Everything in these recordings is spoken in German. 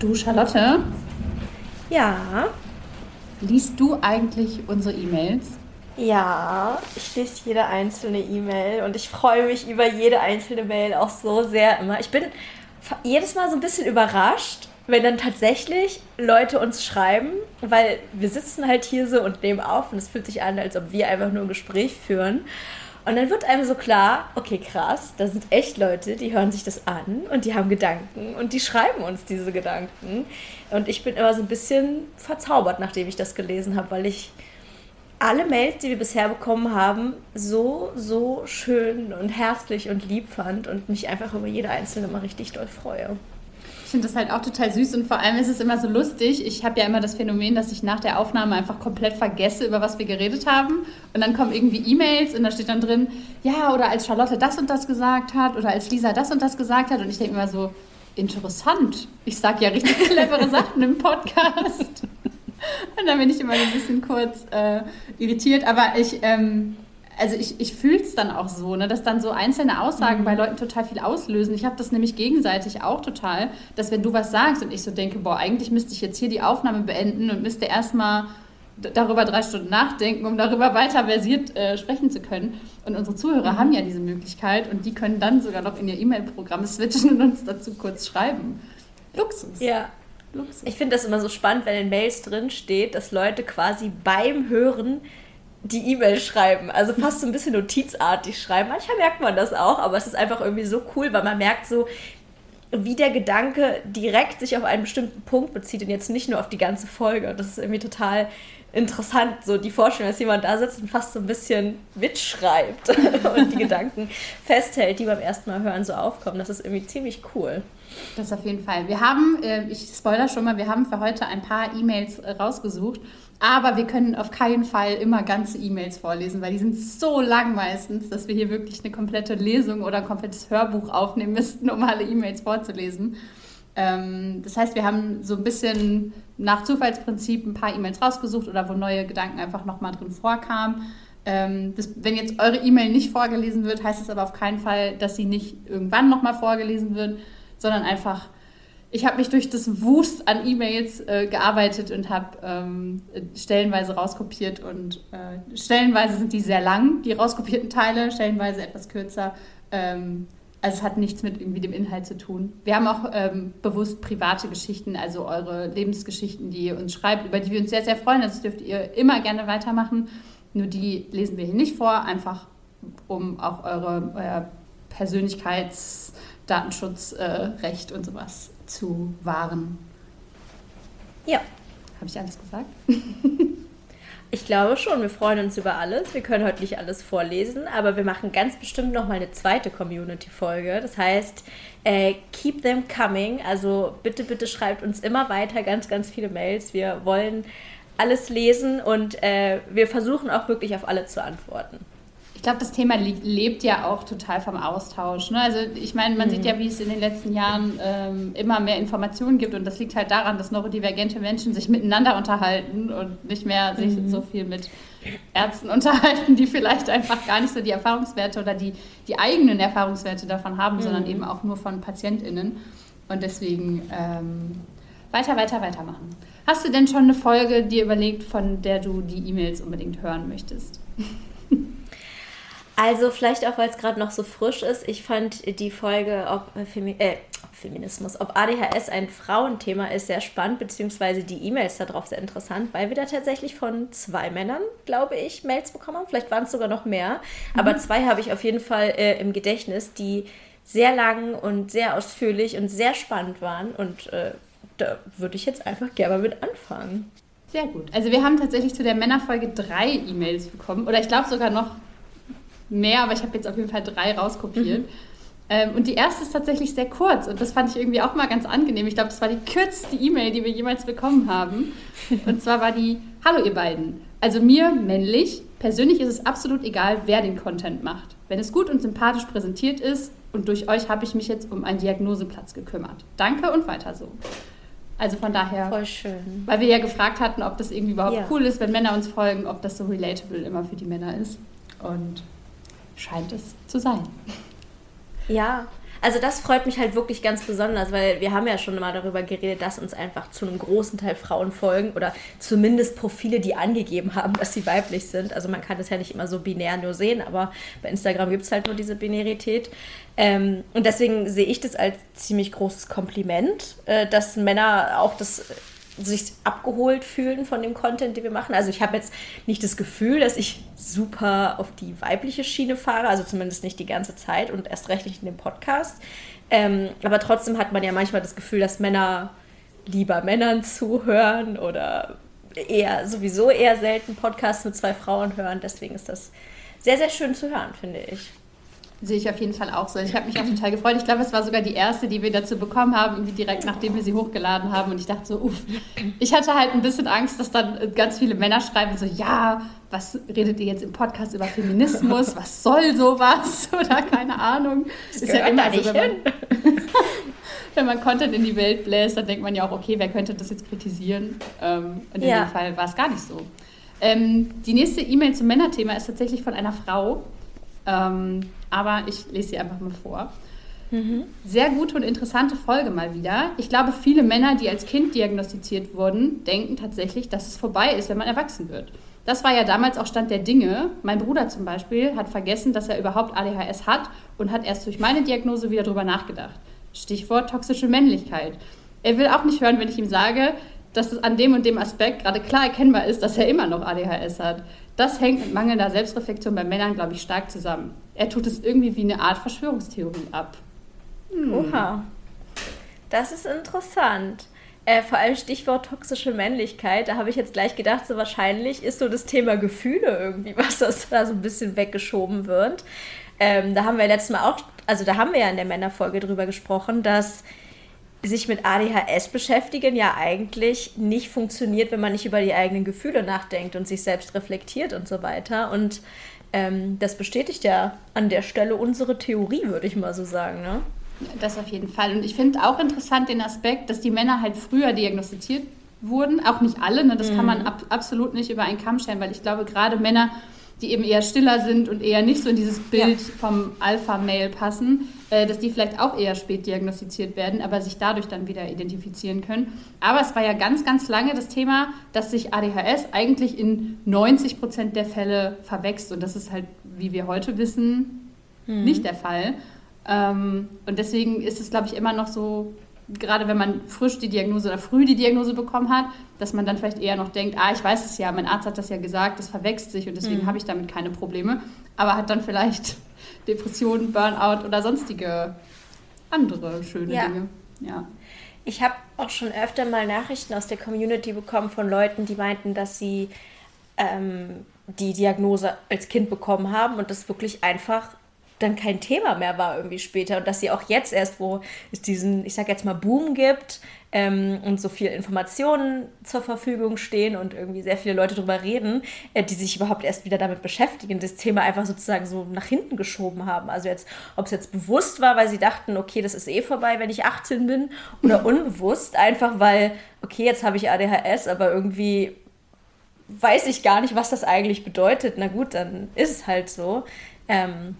Du, Charlotte? Ja. Liest du eigentlich unsere E-Mails? Ja, ich lese jede einzelne E-Mail und ich freue mich über jede einzelne Mail auch so sehr immer. Ich bin jedes Mal so ein bisschen überrascht, wenn dann tatsächlich Leute uns schreiben, weil wir sitzen halt hier so und nehmen auf und es fühlt sich an, als ob wir einfach nur ein Gespräch führen. Und dann wird einem so klar, okay, krass, da sind echt Leute, die hören sich das an und die haben Gedanken und die schreiben uns diese Gedanken. Und ich bin immer so ein bisschen verzaubert, nachdem ich das gelesen habe, weil ich alle Mails, die wir bisher bekommen haben, so, so schön und herzlich und lieb fand und mich einfach über jede einzelne mal richtig doll freue. Ich finde das halt auch total süß und vor allem ist es immer so lustig. Ich habe ja immer das Phänomen, dass ich nach der Aufnahme einfach komplett vergesse, über was wir geredet haben. Und dann kommen irgendwie E-Mails und da steht dann drin, ja, oder als Charlotte das und das gesagt hat oder als Lisa das und das gesagt hat. Und ich denke immer so, interessant. Ich sage ja richtig clevere Sachen im Podcast. Und dann bin ich immer ein bisschen kurz äh, irritiert. Aber ich. Ähm, also ich, ich fühle es dann auch so, ne, dass dann so einzelne Aussagen mhm. bei Leuten total viel auslösen. Ich habe das nämlich gegenseitig auch total, dass wenn du was sagst und ich so denke, boah, eigentlich müsste ich jetzt hier die Aufnahme beenden und müsste erstmal darüber drei Stunden nachdenken, um darüber weiter versiert äh, sprechen zu können. Und unsere Zuhörer mhm. haben ja diese Möglichkeit und die können dann sogar noch in ihr E-Mail-Programm switchen und uns dazu kurz schreiben. Luxus. Ja. Luxus. Ich finde das immer so spannend, wenn in Mails drin steht, dass Leute quasi beim Hören die E-Mail schreiben. Also fast so ein bisschen notizartig schreiben. Manchmal merkt man das auch, aber es ist einfach irgendwie so cool, weil man merkt so, wie der Gedanke direkt sich auf einen bestimmten Punkt bezieht und jetzt nicht nur auf die ganze Folge. Das ist irgendwie total interessant, so die Vorstellung, dass jemand da sitzt und fast so ein bisschen mitschreibt und die Gedanken festhält, die beim ersten Mal hören so aufkommen. Das ist irgendwie ziemlich cool. Das auf jeden Fall. Wir haben, äh, ich spoiler schon mal, wir haben für heute ein paar E-Mails rausgesucht aber wir können auf keinen Fall immer ganze E-Mails vorlesen, weil die sind so lang meistens, dass wir hier wirklich eine komplette Lesung oder ein komplettes Hörbuch aufnehmen müssten, um alle E-Mails vorzulesen. Ähm, das heißt, wir haben so ein bisschen nach Zufallsprinzip ein paar E-Mails rausgesucht oder wo neue Gedanken einfach nochmal drin vorkamen. Ähm, das, wenn jetzt eure E-Mail nicht vorgelesen wird, heißt es aber auf keinen Fall, dass sie nicht irgendwann nochmal vorgelesen wird, sondern einfach ich habe mich durch das Wust an E-Mails äh, gearbeitet und habe ähm, stellenweise rauskopiert und äh, stellenweise sind die sehr lang, die rauskopierten Teile, stellenweise etwas kürzer. Ähm, also es hat nichts mit irgendwie dem Inhalt zu tun. Wir haben auch ähm, bewusst private Geschichten, also eure Lebensgeschichten, die ihr uns schreibt, über die wir uns sehr, sehr freuen. Das dürft ihr immer gerne weitermachen. Nur die lesen wir hier nicht vor, einfach um auch eure euer Persönlichkeitsdatenschutzrecht äh, und sowas zu wahren. Ja. Habe ich alles gesagt? Ich glaube schon, wir freuen uns über alles. Wir können heute nicht alles vorlesen, aber wir machen ganz bestimmt noch mal eine zweite Community-Folge. Das heißt, äh, keep them coming. Also bitte, bitte schreibt uns immer weiter ganz, ganz viele Mails. Wir wollen alles lesen und äh, wir versuchen auch wirklich auf alle zu antworten. Ich glaube, das Thema lebt ja auch total vom Austausch. Ne? Also ich meine, man mhm. sieht ja, wie es in den letzten Jahren ähm, immer mehr Informationen gibt und das liegt halt daran, dass neurodivergente Menschen sich miteinander unterhalten und nicht mehr sich mhm. so viel mit Ärzten unterhalten, die vielleicht einfach gar nicht so die Erfahrungswerte oder die, die eigenen Erfahrungswerte davon haben, mhm. sondern eben auch nur von PatientInnen. Und deswegen ähm, weiter, weiter, weitermachen. Hast du denn schon eine Folge dir überlegt, von der du die E-Mails unbedingt hören möchtest? Also vielleicht auch, weil es gerade noch so frisch ist. Ich fand die Folge, ob, äh, Femi äh, Feminismus, ob ADHS ein Frauenthema ist, sehr spannend, beziehungsweise die E-Mails darauf sehr interessant, weil wir da tatsächlich von zwei Männern, glaube ich, Mails bekommen haben. Vielleicht waren es sogar noch mehr. Mhm. Aber zwei habe ich auf jeden Fall äh, im Gedächtnis, die sehr lang und sehr ausführlich und sehr spannend waren. Und äh, da würde ich jetzt einfach gerne mal mit anfangen. Sehr gut. Also wir haben tatsächlich zu der Männerfolge drei E-Mails bekommen. Oder ich glaube sogar noch mehr, aber ich habe jetzt auf jeden Fall drei rauskopiert. Mhm. Ähm, und die erste ist tatsächlich sehr kurz und das fand ich irgendwie auch mal ganz angenehm. Ich glaube, das war die kürzeste E-Mail, die wir jemals bekommen haben. Und zwar war die, hallo ihr beiden. Also mir, männlich, persönlich ist es absolut egal, wer den Content macht. Wenn es gut und sympathisch präsentiert ist und durch euch habe ich mich jetzt um einen Diagnoseplatz gekümmert. Danke und weiter so. Also von daher. Voll schön. Weil wir ja gefragt hatten, ob das irgendwie überhaupt ja. cool ist, wenn Männer uns folgen, ob das so relatable immer für die Männer ist. Und scheint es zu sein. Ja, Also das freut mich halt wirklich ganz besonders, weil wir haben ja schon mal darüber geredet, dass uns einfach zu einem großen Teil Frauen folgen oder zumindest Profile, die angegeben haben, dass sie weiblich sind. Also man kann das ja nicht immer so binär nur sehen, aber bei Instagram gibt es halt nur diese Binarität. Ähm, und deswegen sehe ich das als ziemlich großes Kompliment, äh, dass Männer auch das sich abgeholt fühlen von dem Content, den wir machen. Also ich habe jetzt nicht das Gefühl, dass ich super auf die weibliche Schiene fahre, also zumindest nicht die ganze Zeit und erst recht nicht in dem Podcast. Ähm, aber trotzdem hat man ja manchmal das Gefühl, dass Männer lieber Männern zuhören oder eher sowieso eher selten Podcasts mit zwei Frauen hören. Deswegen ist das sehr, sehr schön zu hören, finde ich. Sehe ich auf jeden Fall auch so. Ich habe mich auch total gefreut. Ich glaube, es war sogar die erste, die wir dazu bekommen haben, irgendwie direkt nachdem wir sie hochgeladen haben. Und ich dachte so, uff. Ich hatte halt ein bisschen Angst, dass dann ganz viele Männer schreiben so, ja, was redet ihr jetzt im Podcast über Feminismus? Was soll sowas? Oder keine Ahnung. Das ist ja immer so, wenn man, wenn man Content in die Welt bläst, dann denkt man ja auch, okay, wer könnte das jetzt kritisieren? Ähm, und in ja. dem Fall war es gar nicht so. Ähm, die nächste E-Mail zum Männerthema ist tatsächlich von einer Frau. Ähm, aber ich lese sie einfach mal vor. Mhm. Sehr gute und interessante Folge mal wieder. Ich glaube, viele Männer, die als Kind diagnostiziert wurden, denken tatsächlich, dass es vorbei ist, wenn man erwachsen wird. Das war ja damals auch Stand der Dinge. Mein Bruder zum Beispiel hat vergessen, dass er überhaupt ADHS hat und hat erst durch meine Diagnose wieder darüber nachgedacht. Stichwort toxische Männlichkeit. Er will auch nicht hören, wenn ich ihm sage, dass es an dem und dem Aspekt gerade klar erkennbar ist, dass er immer noch ADHS hat. Das hängt mit mangelnder Selbstreflexion bei Männern, glaube ich, stark zusammen. Er tut es irgendwie wie eine Art Verschwörungstheorie ab. Hm. Oha. Das ist interessant. Äh, vor allem Stichwort toxische Männlichkeit, da habe ich jetzt gleich gedacht, so wahrscheinlich ist so das Thema Gefühle irgendwie, was das da so ein bisschen weggeschoben wird. Ähm, da haben wir letztes Mal auch, also da haben wir ja in der Männerfolge drüber gesprochen, dass sich mit ADHS beschäftigen ja eigentlich nicht funktioniert, wenn man nicht über die eigenen Gefühle nachdenkt und sich selbst reflektiert und so weiter. Und ähm, das bestätigt ja an der Stelle unsere Theorie, würde ich mal so sagen. Ne? Das auf jeden Fall. Und ich finde auch interessant den Aspekt, dass die Männer halt früher diagnostiziert wurden. Auch nicht alle, ne? das mhm. kann man ab, absolut nicht über einen Kamm stellen, weil ich glaube, gerade Männer die eben eher stiller sind und eher nicht so in dieses Bild ja. vom Alpha-Mail passen, äh, dass die vielleicht auch eher spät diagnostiziert werden, aber sich dadurch dann wieder identifizieren können. Aber es war ja ganz, ganz lange das Thema, dass sich ADHS eigentlich in 90 Prozent der Fälle verwächst. Und das ist halt, wie wir heute wissen, mhm. nicht der Fall. Ähm, und deswegen ist es, glaube ich, immer noch so gerade wenn man frisch die Diagnose oder früh die Diagnose bekommen hat, dass man dann vielleicht eher noch denkt, ah, ich weiß es ja, mein Arzt hat das ja gesagt, das verwechselt sich und deswegen mhm. habe ich damit keine Probleme, aber hat dann vielleicht Depressionen, Burnout oder sonstige andere schöne ja. Dinge. Ja. Ich habe auch schon öfter mal Nachrichten aus der Community bekommen von Leuten, die meinten, dass sie ähm, die Diagnose als Kind bekommen haben und das wirklich einfach dann kein Thema mehr war irgendwie später und dass sie auch jetzt erst, wo es diesen, ich sag jetzt mal, Boom gibt ähm, und so viele Informationen zur Verfügung stehen und irgendwie sehr viele Leute darüber reden, äh, die sich überhaupt erst wieder damit beschäftigen, das Thema einfach sozusagen so nach hinten geschoben haben. Also jetzt, ob es jetzt bewusst war, weil sie dachten, okay, das ist eh vorbei, wenn ich 18 bin, oder unbewusst, einfach weil, okay, jetzt habe ich ADHS, aber irgendwie weiß ich gar nicht, was das eigentlich bedeutet. Na gut, dann ist es halt so. Ähm,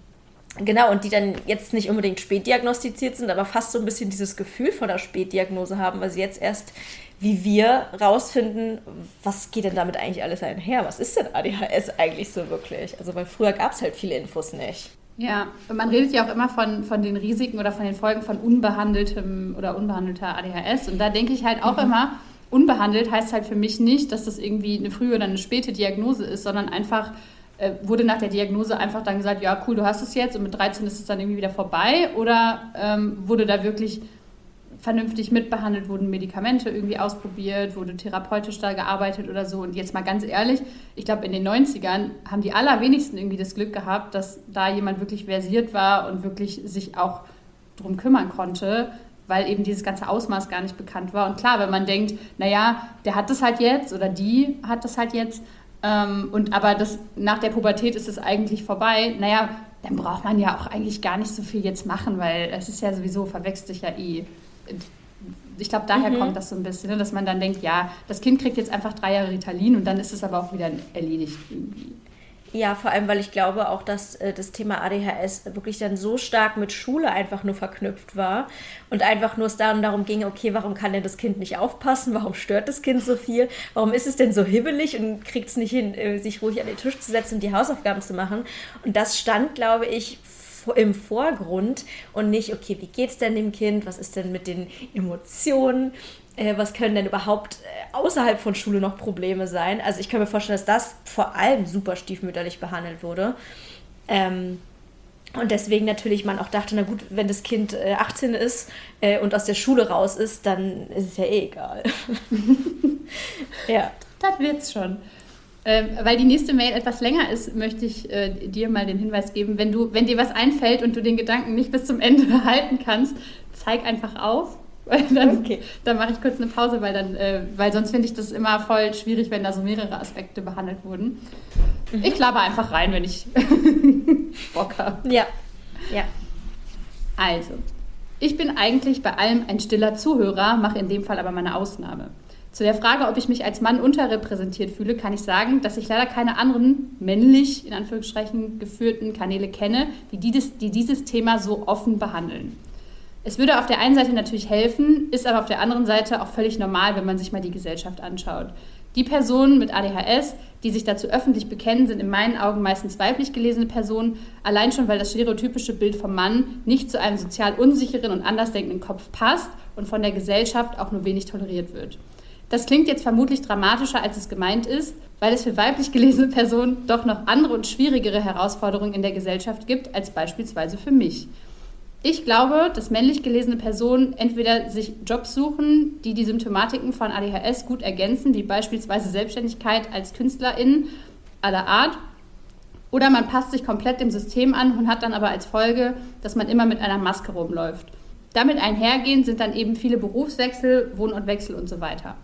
Genau, und die dann jetzt nicht unbedingt spätdiagnostiziert sind, aber fast so ein bisschen dieses Gefühl von der Spätdiagnose haben, weil sie jetzt erst wie wir rausfinden, was geht denn damit eigentlich alles einher? Was ist denn ADHS eigentlich so wirklich? Also, weil früher gab es halt viele Infos nicht. Ja, und man redet ja auch immer von, von den Risiken oder von den Folgen von unbehandeltem oder unbehandelter ADHS. Und da denke ich halt auch mhm. immer, unbehandelt heißt halt für mich nicht, dass das irgendwie eine frühe oder eine späte Diagnose ist, sondern einfach äh, wurde nach der Diagnose einfach dann gesagt, ja cool, du hast es jetzt und mit 13 ist es dann irgendwie wieder vorbei? Oder ähm, wurde da wirklich vernünftig mitbehandelt, wurden Medikamente irgendwie ausprobiert, wurde therapeutisch da gearbeitet oder so? Und jetzt mal ganz ehrlich, ich glaube, in den 90ern haben die allerwenigsten irgendwie das Glück gehabt, dass da jemand wirklich versiert war und wirklich sich auch drum kümmern konnte weil eben dieses ganze Ausmaß gar nicht bekannt war. Und klar, wenn man denkt, naja, der hat das halt jetzt oder die hat das halt jetzt, ähm, und aber das, nach der Pubertät ist es eigentlich vorbei. Naja, dann braucht man ja auch eigentlich gar nicht so viel jetzt machen, weil es ist ja sowieso, verwechselt sich ja eh. Ich glaube, daher mhm. kommt das so ein bisschen, ne, dass man dann denkt, ja, das Kind kriegt jetzt einfach drei Jahre Ritalin und dann ist es aber auch wieder erledigt irgendwie. Ja, vor allem, weil ich glaube auch, dass äh, das Thema ADHS wirklich dann so stark mit Schule einfach nur verknüpft war und einfach nur es dann darum ging, okay, warum kann denn das Kind nicht aufpassen? Warum stört das Kind so viel? Warum ist es denn so hibbelig und kriegt es nicht hin, äh, sich ruhig an den Tisch zu setzen und die Hausaufgaben zu machen? Und das stand, glaube ich, im Vorgrund und nicht, okay, wie geht es denn dem Kind? Was ist denn mit den Emotionen? Äh, was können denn überhaupt äh, außerhalb von Schule noch Probleme sein? Also ich kann mir vorstellen, dass das vor allem super stiefmütterlich behandelt wurde. Ähm, und deswegen natürlich man auch dachte, na gut, wenn das Kind äh, 18 ist äh, und aus der Schule raus ist, dann ist es ja eh egal. ja. Das wird's schon. Ähm, weil die nächste Mail etwas länger ist, möchte ich äh, dir mal den Hinweis geben, wenn, du, wenn dir was einfällt und du den Gedanken nicht bis zum Ende behalten kannst, zeig einfach auf. Dann, okay. dann mache ich kurz eine Pause, weil, dann, äh, weil sonst finde ich das immer voll schwierig, wenn da so mehrere Aspekte behandelt wurden. Mhm. Ich klappe einfach rein, wenn ich Bock habe. Ja. ja. Also, ich bin eigentlich bei allem ein stiller Zuhörer, mache in dem Fall aber meine Ausnahme. Zu der Frage, ob ich mich als Mann unterrepräsentiert fühle, kann ich sagen, dass ich leider keine anderen männlich, in Anführungsstrichen, geführten Kanäle kenne, die dieses, die dieses Thema so offen behandeln. Es würde auf der einen Seite natürlich helfen, ist aber auf der anderen Seite auch völlig normal, wenn man sich mal die Gesellschaft anschaut. Die Personen mit ADHS, die sich dazu öffentlich bekennen, sind in meinen Augen meistens weiblich gelesene Personen, allein schon weil das stereotypische Bild vom Mann nicht zu einem sozial unsicheren und andersdenkenden Kopf passt und von der Gesellschaft auch nur wenig toleriert wird. Das klingt jetzt vermutlich dramatischer, als es gemeint ist, weil es für weiblich gelesene Personen doch noch andere und schwierigere Herausforderungen in der Gesellschaft gibt als beispielsweise für mich. Ich glaube, dass männlich gelesene Personen entweder sich Jobs suchen, die die Symptomatiken von ADHS gut ergänzen, wie beispielsweise Selbstständigkeit als Künstlerin aller Art, oder man passt sich komplett dem System an und hat dann aber als Folge, dass man immer mit einer Maske rumläuft. Damit einhergehend sind dann eben viele Berufswechsel, Wohnortwechsel und so weiter.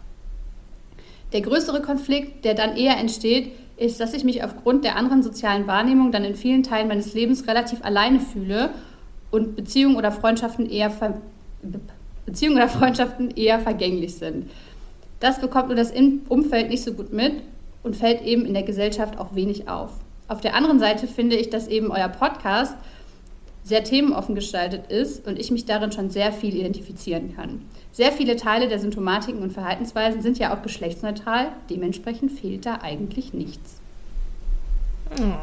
Der größere Konflikt, der dann eher entsteht, ist, dass ich mich aufgrund der anderen sozialen Wahrnehmung dann in vielen Teilen meines Lebens relativ alleine fühle und Beziehungen oder Freundschaften eher, Beziehungen oder Freundschaften eher vergänglich sind. Das bekommt nur das Umfeld nicht so gut mit und fällt eben in der Gesellschaft auch wenig auf. Auf der anderen Seite finde ich, dass eben euer Podcast sehr themenoffen gestaltet ist und ich mich darin schon sehr viel identifizieren kann. Sehr viele Teile der Symptomatiken und Verhaltensweisen sind ja auch geschlechtsneutral, dementsprechend fehlt da eigentlich nichts. Hm.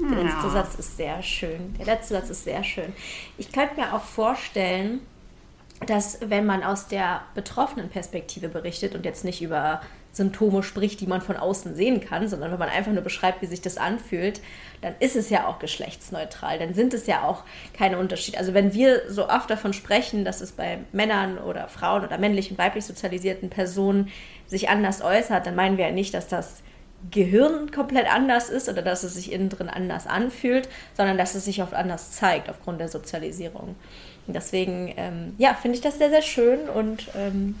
Der letzte ja. Satz ist sehr schön. Der letzte Satz ist sehr schön. Ich könnte mir auch vorstellen, dass wenn man aus der betroffenen Perspektive berichtet und jetzt nicht über Symptome spricht, die man von außen sehen kann, sondern wenn man einfach nur beschreibt, wie sich das anfühlt, dann ist es ja auch geschlechtsneutral. Dann sind es ja auch keine Unterschiede. Also wenn wir so oft davon sprechen, dass es bei Männern oder Frauen oder männlich und weiblich sozialisierten Personen sich anders äußert, dann meinen wir ja nicht, dass das Gehirn komplett anders ist oder dass es sich innen drin anders anfühlt, sondern dass es sich oft anders zeigt aufgrund der Sozialisierung. Und deswegen, ähm, ja, finde ich das sehr, sehr schön und ähm,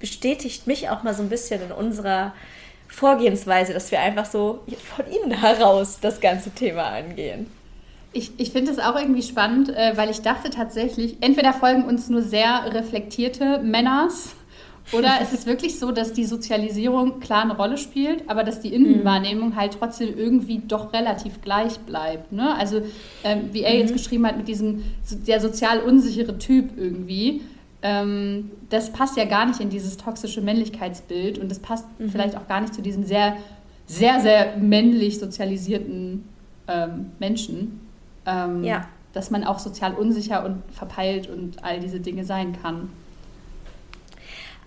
bestätigt mich auch mal so ein bisschen in unserer Vorgehensweise, dass wir einfach so von innen heraus das ganze Thema angehen. Ich, ich finde es auch irgendwie spannend, äh, weil ich dachte tatsächlich, entweder folgen uns nur sehr reflektierte Männers oder es ist wirklich so, dass die Sozialisierung klar eine Rolle spielt, aber dass die Innenwahrnehmung mhm. halt trotzdem irgendwie doch relativ gleich bleibt. Ne? Also ähm, wie er mhm. jetzt geschrieben hat mit diesem der sozial unsichere Typ irgendwie, ähm, das passt ja gar nicht in dieses toxische Männlichkeitsbild und das passt mhm. vielleicht auch gar nicht zu diesem sehr, sehr, sehr männlich sozialisierten ähm, Menschen. Ähm, ja. Dass man auch sozial unsicher und verpeilt und all diese Dinge sein kann.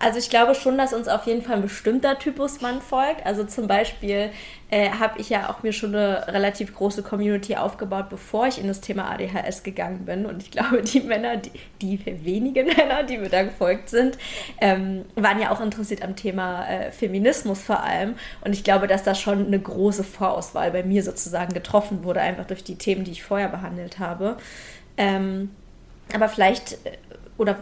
Also ich glaube schon, dass uns auf jeden Fall ein bestimmter Typus Mann folgt. Also zum Beispiel äh, habe ich ja auch mir schon eine relativ große Community aufgebaut, bevor ich in das Thema ADHS gegangen bin. Und ich glaube, die Männer, die, die wenigen Männer, die mir da gefolgt sind, ähm, waren ja auch interessiert am Thema äh, Feminismus vor allem. Und ich glaube, dass da schon eine große Vorauswahl bei mir sozusagen getroffen wurde, einfach durch die Themen, die ich vorher behandelt habe. Ähm, aber vielleicht, äh, oder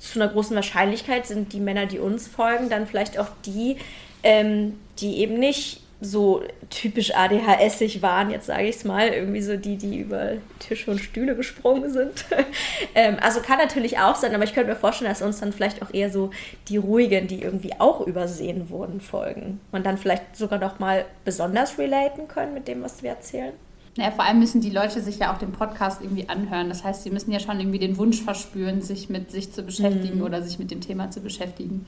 zu einer großen Wahrscheinlichkeit sind die Männer, die uns folgen, dann vielleicht auch die, ähm, die eben nicht so typisch ADHSig waren, jetzt sage ich es mal, irgendwie so die, die über Tische und Stühle gesprungen sind. ähm, also kann natürlich auch sein, aber ich könnte mir vorstellen, dass uns dann vielleicht auch eher so die ruhigen, die irgendwie auch übersehen wurden, folgen. Und dann vielleicht sogar noch mal besonders relaten können mit dem, was wir erzählen. Naja, vor allem müssen die Leute sich ja auch den Podcast irgendwie anhören. Das heißt, sie müssen ja schon irgendwie den Wunsch verspüren, sich mit sich zu beschäftigen mhm. oder sich mit dem Thema zu beschäftigen.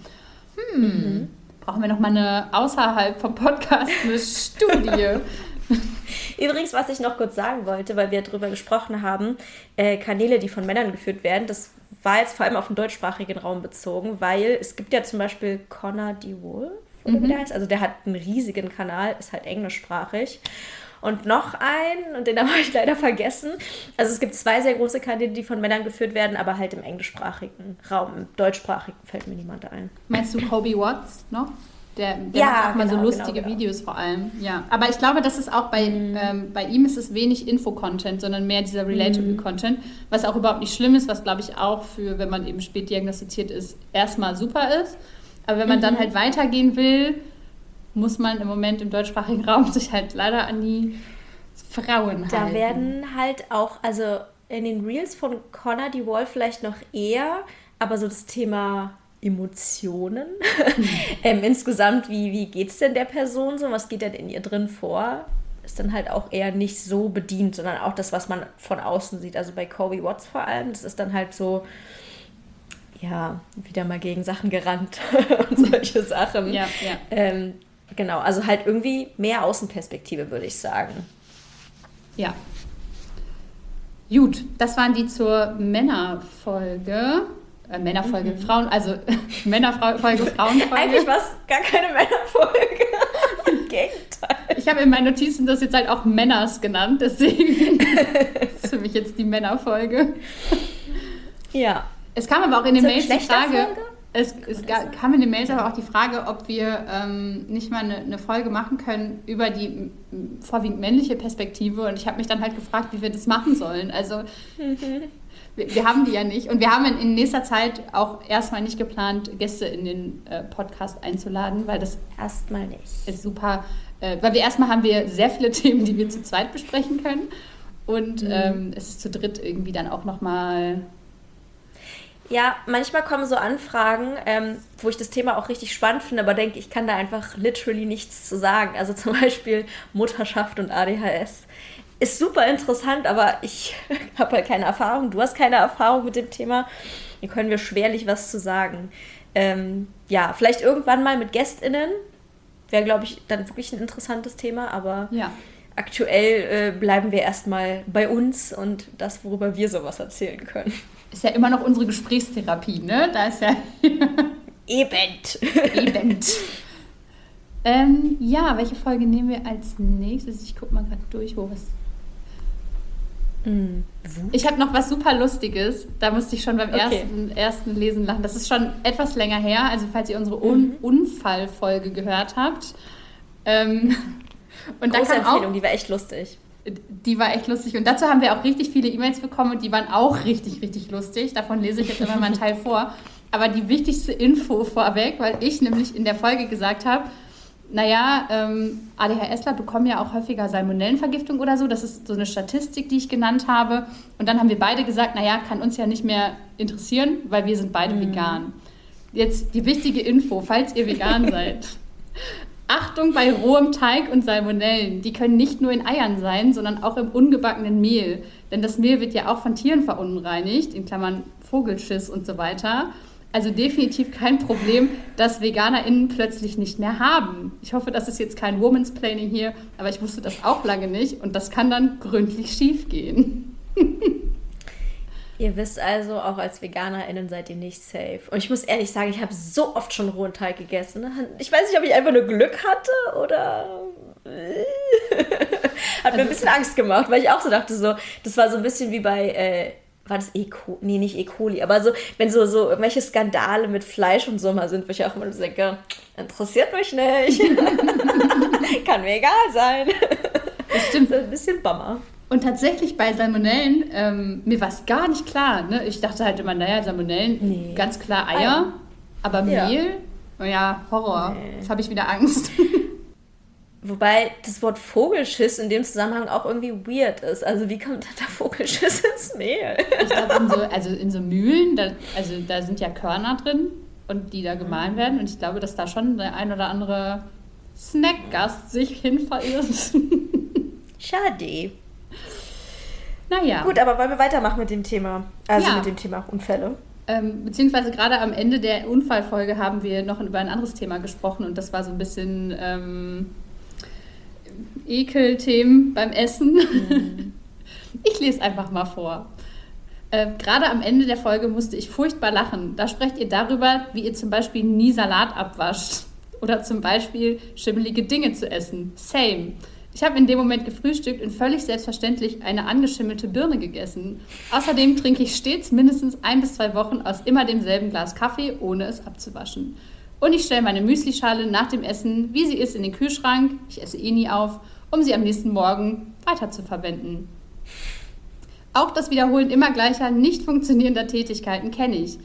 Hm. Mhm brauchen wir noch mal eine außerhalb vom Podcast eine Studie. Übrigens, was ich noch kurz sagen wollte, weil wir darüber gesprochen haben, äh, Kanäle, die von Männern geführt werden, das war jetzt vor allem auf den deutschsprachigen Raum bezogen, weil es gibt ja zum Beispiel Connor D. Wolf, oder mhm. wie der heißt. Also der hat einen riesigen Kanal, ist halt englischsprachig und noch einen, und den habe ich leider vergessen. Also es gibt zwei sehr große Kanäle, die von Männern geführt werden, aber halt im englischsprachigen Raum. Im deutschsprachigen fällt mir niemand ein. Meinst du Kobe Watts noch? Der, der ja, macht auch mal genau, so lustige genau, genau. Videos vor allem. Ja, aber ich glaube, das ist auch bei, mhm. ähm, bei ihm ist es wenig Info-Content, sondern mehr dieser relatable mhm. Content, was auch überhaupt nicht schlimm ist, was glaube ich auch für, wenn man eben spät diagnostiziert ist, erstmal super ist. Aber wenn man mhm. dann halt weitergehen will, muss man im Moment im deutschsprachigen Raum sich halt leider an die Frauen halten. Da werden halt auch, also in den Reels von Connor die Wall vielleicht noch eher, aber so das Thema Emotionen. Ähm, insgesamt, wie, wie geht es denn der Person so? Was geht denn in ihr drin vor? Ist dann halt auch eher nicht so bedient, sondern auch das, was man von außen sieht. Also bei Kobe Watts vor allem, das ist dann halt so, ja, wieder mal gegen Sachen gerannt und solche Sachen. Ja, ja. Ähm, Genau, also halt irgendwie mehr Außenperspektive, würde ich sagen. Ja. Gut, das waren die zur Männerfolge. Äh, Männerfolge, mhm. Frauen, also Männerfolge, Frauenfolge. Eigentlich war es gar keine Männerfolge. Im Gegenteil. Ich habe in meinen Notizen das jetzt halt auch Männers genannt, deswegen ist für mich jetzt die Männerfolge. Ja. Es kam aber auch in den Mails die Frage. Folge? Es, es kam in den Mails aber auch die Frage, ob wir ähm, nicht mal eine, eine, Folge machen können über die vorwiegend männliche Perspektive. Und ich habe mich dann halt gefragt, wie wir das machen sollen. Also mhm. wir, wir, haben die ja nicht. Und wir haben in, in, nächster Zeit auch erstmal nicht geplant, Gäste in den äh, Podcast einzuladen, weil das erstmal nicht ist super. Äh, weil wir erstmal haben wir sehr viele Themen, die wir zu zweit besprechen können. Und mhm. ähm, es ist zu dritt irgendwie dann auch nochmal ja, manchmal kommen so Anfragen, ähm, wo ich das Thema auch richtig spannend finde, aber denke, ich kann da einfach literally nichts zu sagen. Also zum Beispiel Mutterschaft und ADHS. Ist super interessant, aber ich habe halt keine Erfahrung. Du hast keine Erfahrung mit dem Thema. Hier können wir schwerlich was zu sagen. Ähm, ja, vielleicht irgendwann mal mit GästInnen. Wäre, glaube ich, dann wirklich ein interessantes Thema, aber ja. aktuell äh, bleiben wir erstmal bei uns und das, worüber wir sowas erzählen können ist ja immer noch unsere Gesprächstherapie, ne? Da ist ja. Eben. Eben. ähm, ja, welche Folge nehmen wir als nächstes? Ich gucke mal gerade durch, wo was. Mm, ich habe noch was super Lustiges. Da musste ich schon beim okay. ersten, ersten Lesen lachen. Das ist schon etwas länger her. Also, falls ihr unsere Un mhm. Unfallfolge gehört habt. Ähm, und Große da Empfehlung, auch, die war echt lustig die war echt lustig. Und dazu haben wir auch richtig viele E-Mails bekommen und die waren auch richtig, richtig lustig. Davon lese ich jetzt immer mal einen Teil vor. Aber die wichtigste Info vorweg, weil ich nämlich in der Folge gesagt habe, naja, ähm, ADHSler bekommen ja auch häufiger Salmonellenvergiftung oder so. Das ist so eine Statistik, die ich genannt habe. Und dann haben wir beide gesagt, naja, kann uns ja nicht mehr interessieren, weil wir sind beide mhm. vegan. Jetzt die wichtige Info, falls ihr vegan seid. Achtung bei rohem Teig und Salmonellen. Die können nicht nur in Eiern sein, sondern auch im ungebackenen Mehl. Denn das Mehl wird ja auch von Tieren verunreinigt, in Klammern Vogelschiss und so weiter. Also definitiv kein Problem, das VeganerInnen plötzlich nicht mehr haben. Ich hoffe, das ist jetzt kein Woman's Planning hier, aber ich wusste das auch lange nicht und das kann dann gründlich schief gehen. Ihr wisst also, auch als VeganerInnen seid ihr nicht safe. Und ich muss ehrlich sagen, ich habe so oft schon rohen Teig gegessen. Ich weiß nicht, ob ich einfach nur Glück hatte oder. Hat mir ein also bisschen Angst gemacht, weil ich auch so dachte, so, das war so ein bisschen wie bei. Äh, war das E. coli? Nee, nicht E. coli, aber so, wenn so, so irgendwelche Skandale mit Fleisch und so mal sind, wo ich auch immer so denke, interessiert mich nicht. Kann mir egal sein. Das stimmt. So ein bisschen Bummer. Und tatsächlich bei Salmonellen, ähm, mir war es gar nicht klar. Ne? Ich dachte halt immer, naja, Salmonellen, nee. ganz klar Eier, Eier. aber ja. Mehl, oh ja, Horror. Nee. Jetzt habe ich wieder Angst. Wobei das Wort Vogelschiss in dem Zusammenhang auch irgendwie weird ist. Also wie kommt da Vogelschiss ins Mehl? Ich glaube, in so, also in so Mühlen, da, also da sind ja Körner drin und die da gemahlen werden. Und ich glaube, dass da schon der ein oder andere Snackgast sich hin verirrt. Schade. Naja. Gut, aber wollen wir weitermachen mit dem Thema? Also Ja. mit dem Thema Unfälle. Ähm, beziehungsweise gerade am Ende der Unfallfolge haben wir noch über ein anderes Thema gesprochen und das war so ein bisschen ähm, Ekelthemen beim Essen. Ich lese einfach mal vor. Äh, gerade am Ende der Folge musste ich furchtbar lachen. Da sprecht ihr darüber, wie ihr zum Beispiel nie Salat abwascht oder zum Beispiel schimmelige Dinge zu essen. Same. Ich habe in dem Moment gefrühstückt und völlig selbstverständlich eine angeschimmelte Birne gegessen. Außerdem trinke ich stets mindestens ein bis zwei Wochen aus immer demselben Glas Kaffee, ohne es abzuwaschen. Und ich stelle meine Müslischale nach dem Essen, wie sie ist, in den Kühlschrank, ich esse eh nie auf, um sie am nächsten Morgen weiter zu verwenden. Auch das Wiederholen immer gleicher, nicht funktionierender Tätigkeiten kenne ich.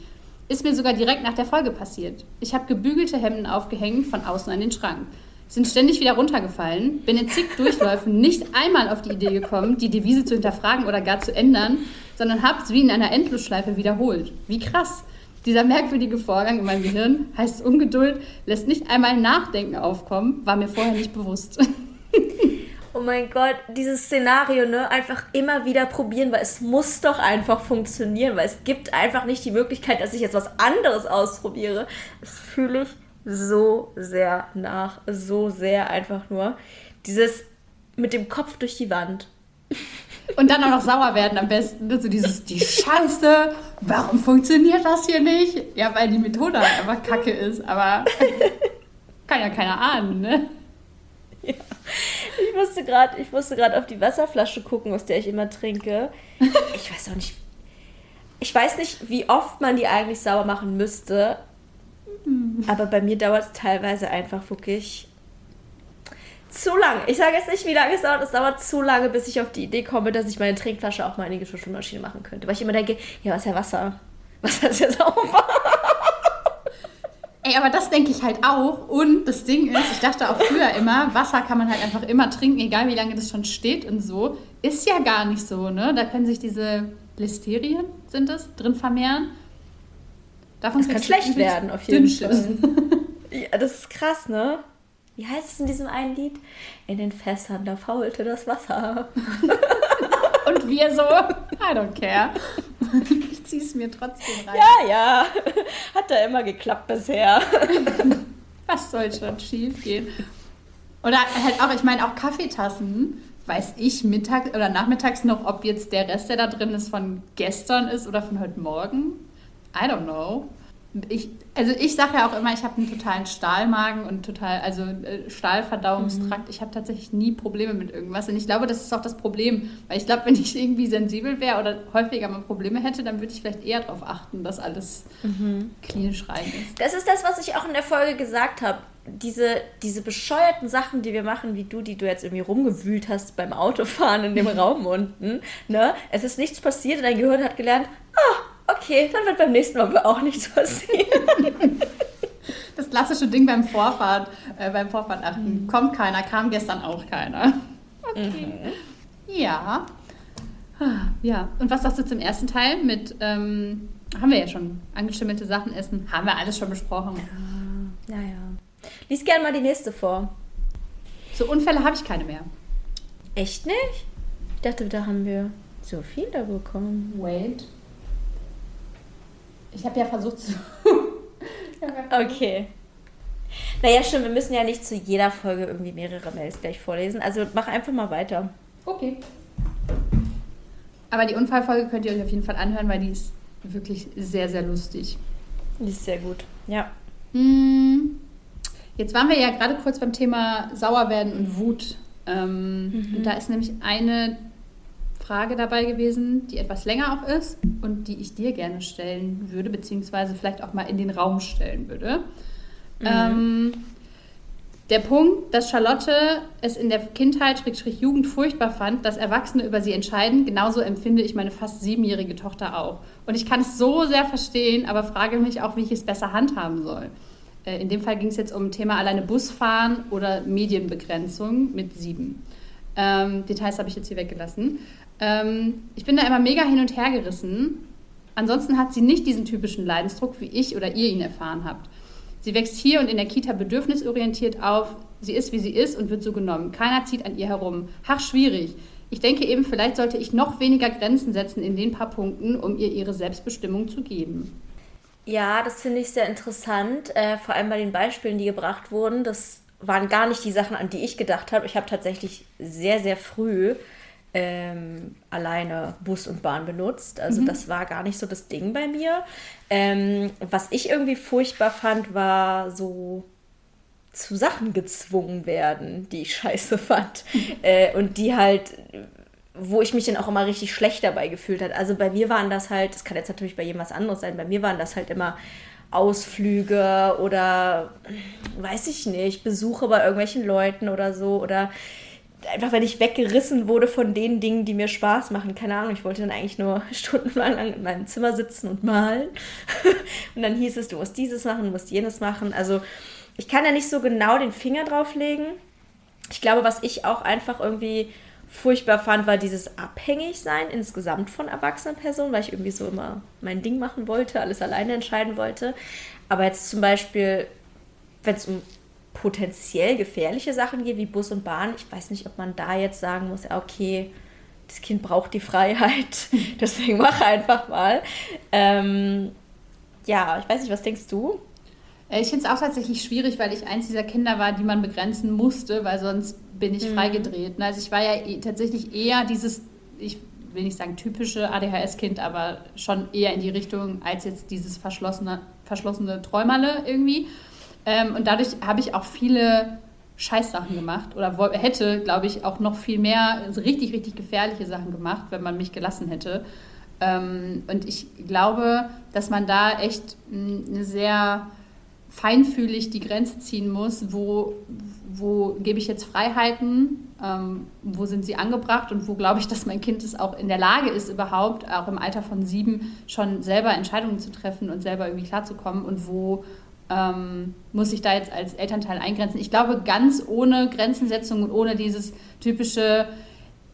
Ist mir sogar direkt nach der Folge passiert. Ich habe gebügelte Hemden aufgehängt von außen an den Schrank. Sind ständig wieder runtergefallen, bin in zig Durchläufen nicht einmal auf die Idee gekommen, die Devise zu hinterfragen oder gar zu ändern, sondern habe es wie in einer Endlosschleife wiederholt. Wie krass! Dieser merkwürdige Vorgang in meinem Gehirn heißt Ungeduld, lässt nicht einmal Nachdenken aufkommen, war mir vorher nicht bewusst. Oh mein Gott, dieses Szenario, ne? Einfach immer wieder probieren, weil es muss doch einfach funktionieren, weil es gibt einfach nicht die Möglichkeit, dass ich jetzt was anderes ausprobiere. Das fühle ich so sehr nach. So sehr einfach nur. Dieses mit dem Kopf durch die Wand. Und dann auch noch sauer werden am besten. ne? So dieses, die Scheiße, warum funktioniert das hier nicht? Ja, weil die Methode halt einfach kacke ist, aber kann ja keiner ahnen, ne? Ich musste gerade, ich musste gerade auf die Wasserflasche gucken, aus der ich immer trinke. Ich weiß auch nicht. Ich weiß nicht, wie oft man die eigentlich sauber machen müsste. Aber bei mir dauert es teilweise einfach wirklich zu lang. Ich sage jetzt nicht, wie lange es dauert. Es dauert zu lange, bis ich auf die Idee komme, dass ich meine Trinkflasche auch mal in die Geschirrspülmaschine machen könnte. Weil ich immer denke, ja, was ist ja Wasser? Wasser ist ja sauber. Ey, aber das denke ich halt auch. Und das Ding ist, ich dachte auch früher immer, Wasser kann man halt einfach immer trinken, egal wie lange das schon steht und so. Ist ja gar nicht so, ne? Da können sich diese Listerien, sind es, drin vermehren. Davon Das kann schlecht werden, auf jeden Dünnschiss. Ja, das ist krass, ne? Wie heißt es in diesem einen Lied? In den Fässern, da faulte das Wasser. Und wir so, I don't care. Ich zieh's mir trotzdem rein. Ja, ja. Hat da immer geklappt bisher. Was soll schon schief gehen? Oder halt auch, ich meine, auch Kaffeetassen, weiß ich mittags oder nachmittags noch, ob jetzt der Rest, der da drin ist, von gestern ist oder von heute Morgen. I don't know. Ich, also ich sage ja auch immer, ich habe einen totalen Stahlmagen und total, also äh, Stahlverdauungstrakt. Ich habe tatsächlich nie Probleme mit irgendwas. Und ich glaube, das ist auch das Problem. Weil ich glaube, wenn ich irgendwie sensibel wäre oder häufiger mal Probleme hätte, dann würde ich vielleicht eher darauf achten, dass alles klinisch rein ist. Das ist das, was ich auch in der Folge gesagt habe. Diese, diese bescheuerten Sachen, die wir machen, wie du, die du jetzt irgendwie rumgewühlt hast beim Autofahren in dem Raum unten. Ne? Es ist nichts passiert und dein Gehirn hat gelernt, ah, okay, dann wird beim nächsten Mal auch nichts passieren. Das klassische Ding beim Vorfahrt, äh, beim Vorfahrt achten. Kommt keiner, kam gestern auch keiner. Okay. Ja. Ah, Ja. Und was sagst du zum ersten Teil mit, ähm, haben wir ja schon, angeschimmelte Sachen essen? Haben wir alles schon besprochen. Naja. Lies gerne mal die nächste vor. So Unfälle habe ich keine mehr. Echt nicht? Ich dachte, da haben wir so viel da bekommen. Wait. Ich habe ja versucht zu. Okay. Naja, stimmt, wir müssen ja nicht zu jeder Folge irgendwie mehrere Mails gleich vorlesen. Also mach einfach mal weiter. Okay. Aber die Unfallfolge könnt ihr euch auf jeden Fall anhören, weil die ist wirklich sehr, sehr lustig. Die ist sehr gut. Ja. Mm, Jetzt waren wir ja gerade kurz beim Thema Sauerwerden und Wut. Ähm, Und da ist nämlich eine Frage dabei gewesen, die etwas länger auch ist und die ich dir gerne stellen würde, beziehungsweise vielleicht auch mal in den Raum stellen würde. Ähm, der Punkt, dass Charlotte es in der Kindheit, Schrägstrich Jugend furchtbar fand, dass Erwachsene über sie entscheiden, genauso empfinde ich meine fast siebenjährige Tochter auch. Und ich kann es so sehr verstehen, aber frage mich auch, wie ich es besser handhaben soll. Äh, in dem Fall ging es jetzt um Thema alleine Busfahren oder Medienbegrenzung mit sieben. Ähm, Details habe ich jetzt hier weggelassen. Ähm, ich bin da immer mega hin und her gerissen. Ansonsten hat sie nicht diesen typischen Leidensdruck, wie ich oder ihr ihn erfahren habt. Sie wächst hier und in der Kita bedürfnisorientiert auf. Sie ist, wie sie ist und wird so genommen. Keiner zieht an ihr herum. Ach, schwierig. Ich denke eben, vielleicht sollte ich noch weniger Grenzen setzen in den paar Punkten, um ihr ihre Selbstbestimmung zu geben. Ja, das finde ich sehr interessant, äh, vor allem bei den Beispielen, die gebracht wurden. Das waren gar nicht die Sachen, an die ich gedacht habe. Ich habe tatsächlich sehr, sehr früh ähm, alleine Bus und Bahn benutzt. Also mhm. das war gar nicht so das Ding bei mir. Ähm, was ich irgendwie furchtbar fand, war so zu Sachen gezwungen werden, die ich scheiße fand. äh, und die halt wo ich mich dann auch immer richtig schlecht dabei gefühlt habe. Also bei mir waren das halt, das kann jetzt natürlich bei jedem was anderes sein, bei mir waren das halt immer Ausflüge oder weiß ich nicht, Besuche bei irgendwelchen Leuten oder so oder einfach wenn ich weggerissen wurde von den Dingen, die mir Spaß machen. Keine Ahnung, ich wollte dann eigentlich nur stundenlang in meinem Zimmer sitzen und malen. und dann hieß es, du musst dieses machen, du musst jenes machen. Also ich kann ja nicht so genau den Finger drauf legen. Ich glaube, was ich auch einfach irgendwie furchtbar fand, war dieses Abhängigsein insgesamt von erwachsenen Personen, weil ich irgendwie so immer mein Ding machen wollte, alles alleine entscheiden wollte. Aber jetzt zum Beispiel, wenn es um potenziell gefährliche Sachen geht, wie Bus und Bahn, ich weiß nicht, ob man da jetzt sagen muss, okay, das Kind braucht die Freiheit, deswegen mach einfach mal. Ähm, ja, ich weiß nicht, was denkst du? Äh, ich finde es auch tatsächlich schwierig, weil ich eins dieser Kinder war, die man begrenzen musste, weil sonst bin ich mhm. freigedreht. Also ich war ja eh, tatsächlich eher dieses, ich will nicht sagen typische ADHS-Kind, aber schon eher in die Richtung als jetzt dieses verschlossene, verschlossene Träumerle irgendwie. Ähm, und dadurch habe ich auch viele Scheißsachen gemacht oder hätte, glaube ich, auch noch viel mehr richtig, richtig gefährliche Sachen gemacht, wenn man mich gelassen hätte. Ähm, und ich glaube, dass man da echt eine sehr feinfühlig die Grenze ziehen muss, wo, wo gebe ich jetzt Freiheiten, ähm, wo sind sie angebracht und wo glaube ich, dass mein Kind es auch in der Lage ist, überhaupt auch im Alter von sieben schon selber Entscheidungen zu treffen und selber irgendwie klarzukommen und wo ähm, muss ich da jetzt als Elternteil eingrenzen. Ich glaube, ganz ohne Grenzensetzung und ohne dieses typische,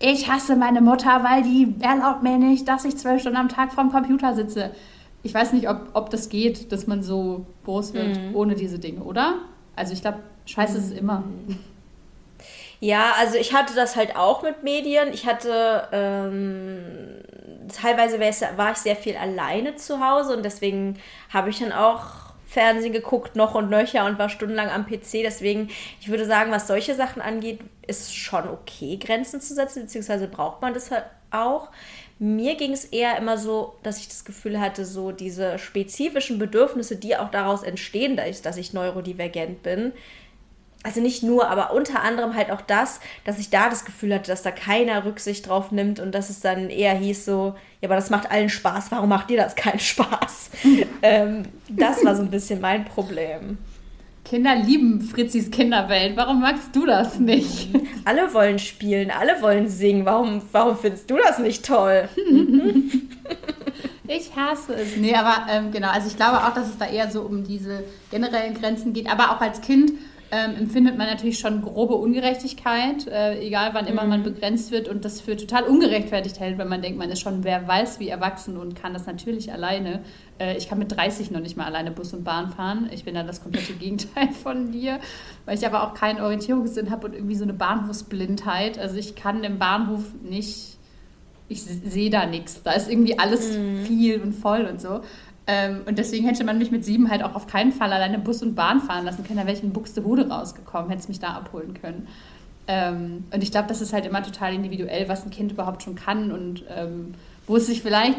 ich hasse meine Mutter, weil die erlaubt mir nicht, dass ich zwölf Stunden am Tag vorm Computer sitze. Ich weiß nicht, ob, ob das geht, dass man so groß wird mhm. ohne diese Dinge, oder? Also ich glaube, scheiße ist es immer. Ja, also ich hatte das halt auch mit Medien. Ich hatte ähm, teilweise war ich sehr viel alleine zu Hause und deswegen habe ich dann auch Fernsehen geguckt, noch und nöcher und war stundenlang am PC. Deswegen, ich würde sagen, was solche Sachen angeht, ist schon okay, Grenzen zu setzen, beziehungsweise braucht man das halt auch. Mir ging es eher immer so, dass ich das Gefühl hatte, so diese spezifischen Bedürfnisse, die auch daraus entstehen, dass ich neurodivergent bin, also nicht nur, aber unter anderem halt auch das, dass ich da das Gefühl hatte, dass da keiner Rücksicht drauf nimmt und dass es dann eher hieß so, ja, aber das macht allen Spaß, warum macht dir das keinen Spaß? ähm, das war so ein bisschen mein Problem. Kinder lieben Fritzis Kinderwelt. Warum magst du das nicht? Alle wollen spielen, alle wollen singen. Warum, warum findest du das nicht toll? ich hasse es. Nee, aber ähm, genau, also ich glaube auch, dass es da eher so um diese generellen Grenzen geht. Aber auch als Kind ähm, empfindet man natürlich schon grobe Ungerechtigkeit, äh, egal wann immer mhm. man begrenzt wird und das für total ungerechtfertigt hält, wenn man denkt, man ist schon wer weiß wie erwachsen und kann das natürlich alleine. Äh, ich kann mit 30 noch nicht mal alleine Bus und Bahn fahren. Ich bin da das komplette Gegenteil von dir, weil ich aber auch keinen Orientierungssinn habe und irgendwie so eine Bahnhofsblindheit. Also ich kann im Bahnhof nicht, ich sehe da nichts. Da ist irgendwie alles mhm. viel und voll und so. Ähm, und deswegen hätte man mich mit sieben halt auch auf keinen Fall alleine Bus und Bahn fahren lassen können. Da wäre ich in Buxtehude rausgekommen, hätte es mich da abholen können. Ähm, und ich glaube, das ist halt immer total individuell, was ein Kind überhaupt schon kann und ähm, wo es sich vielleicht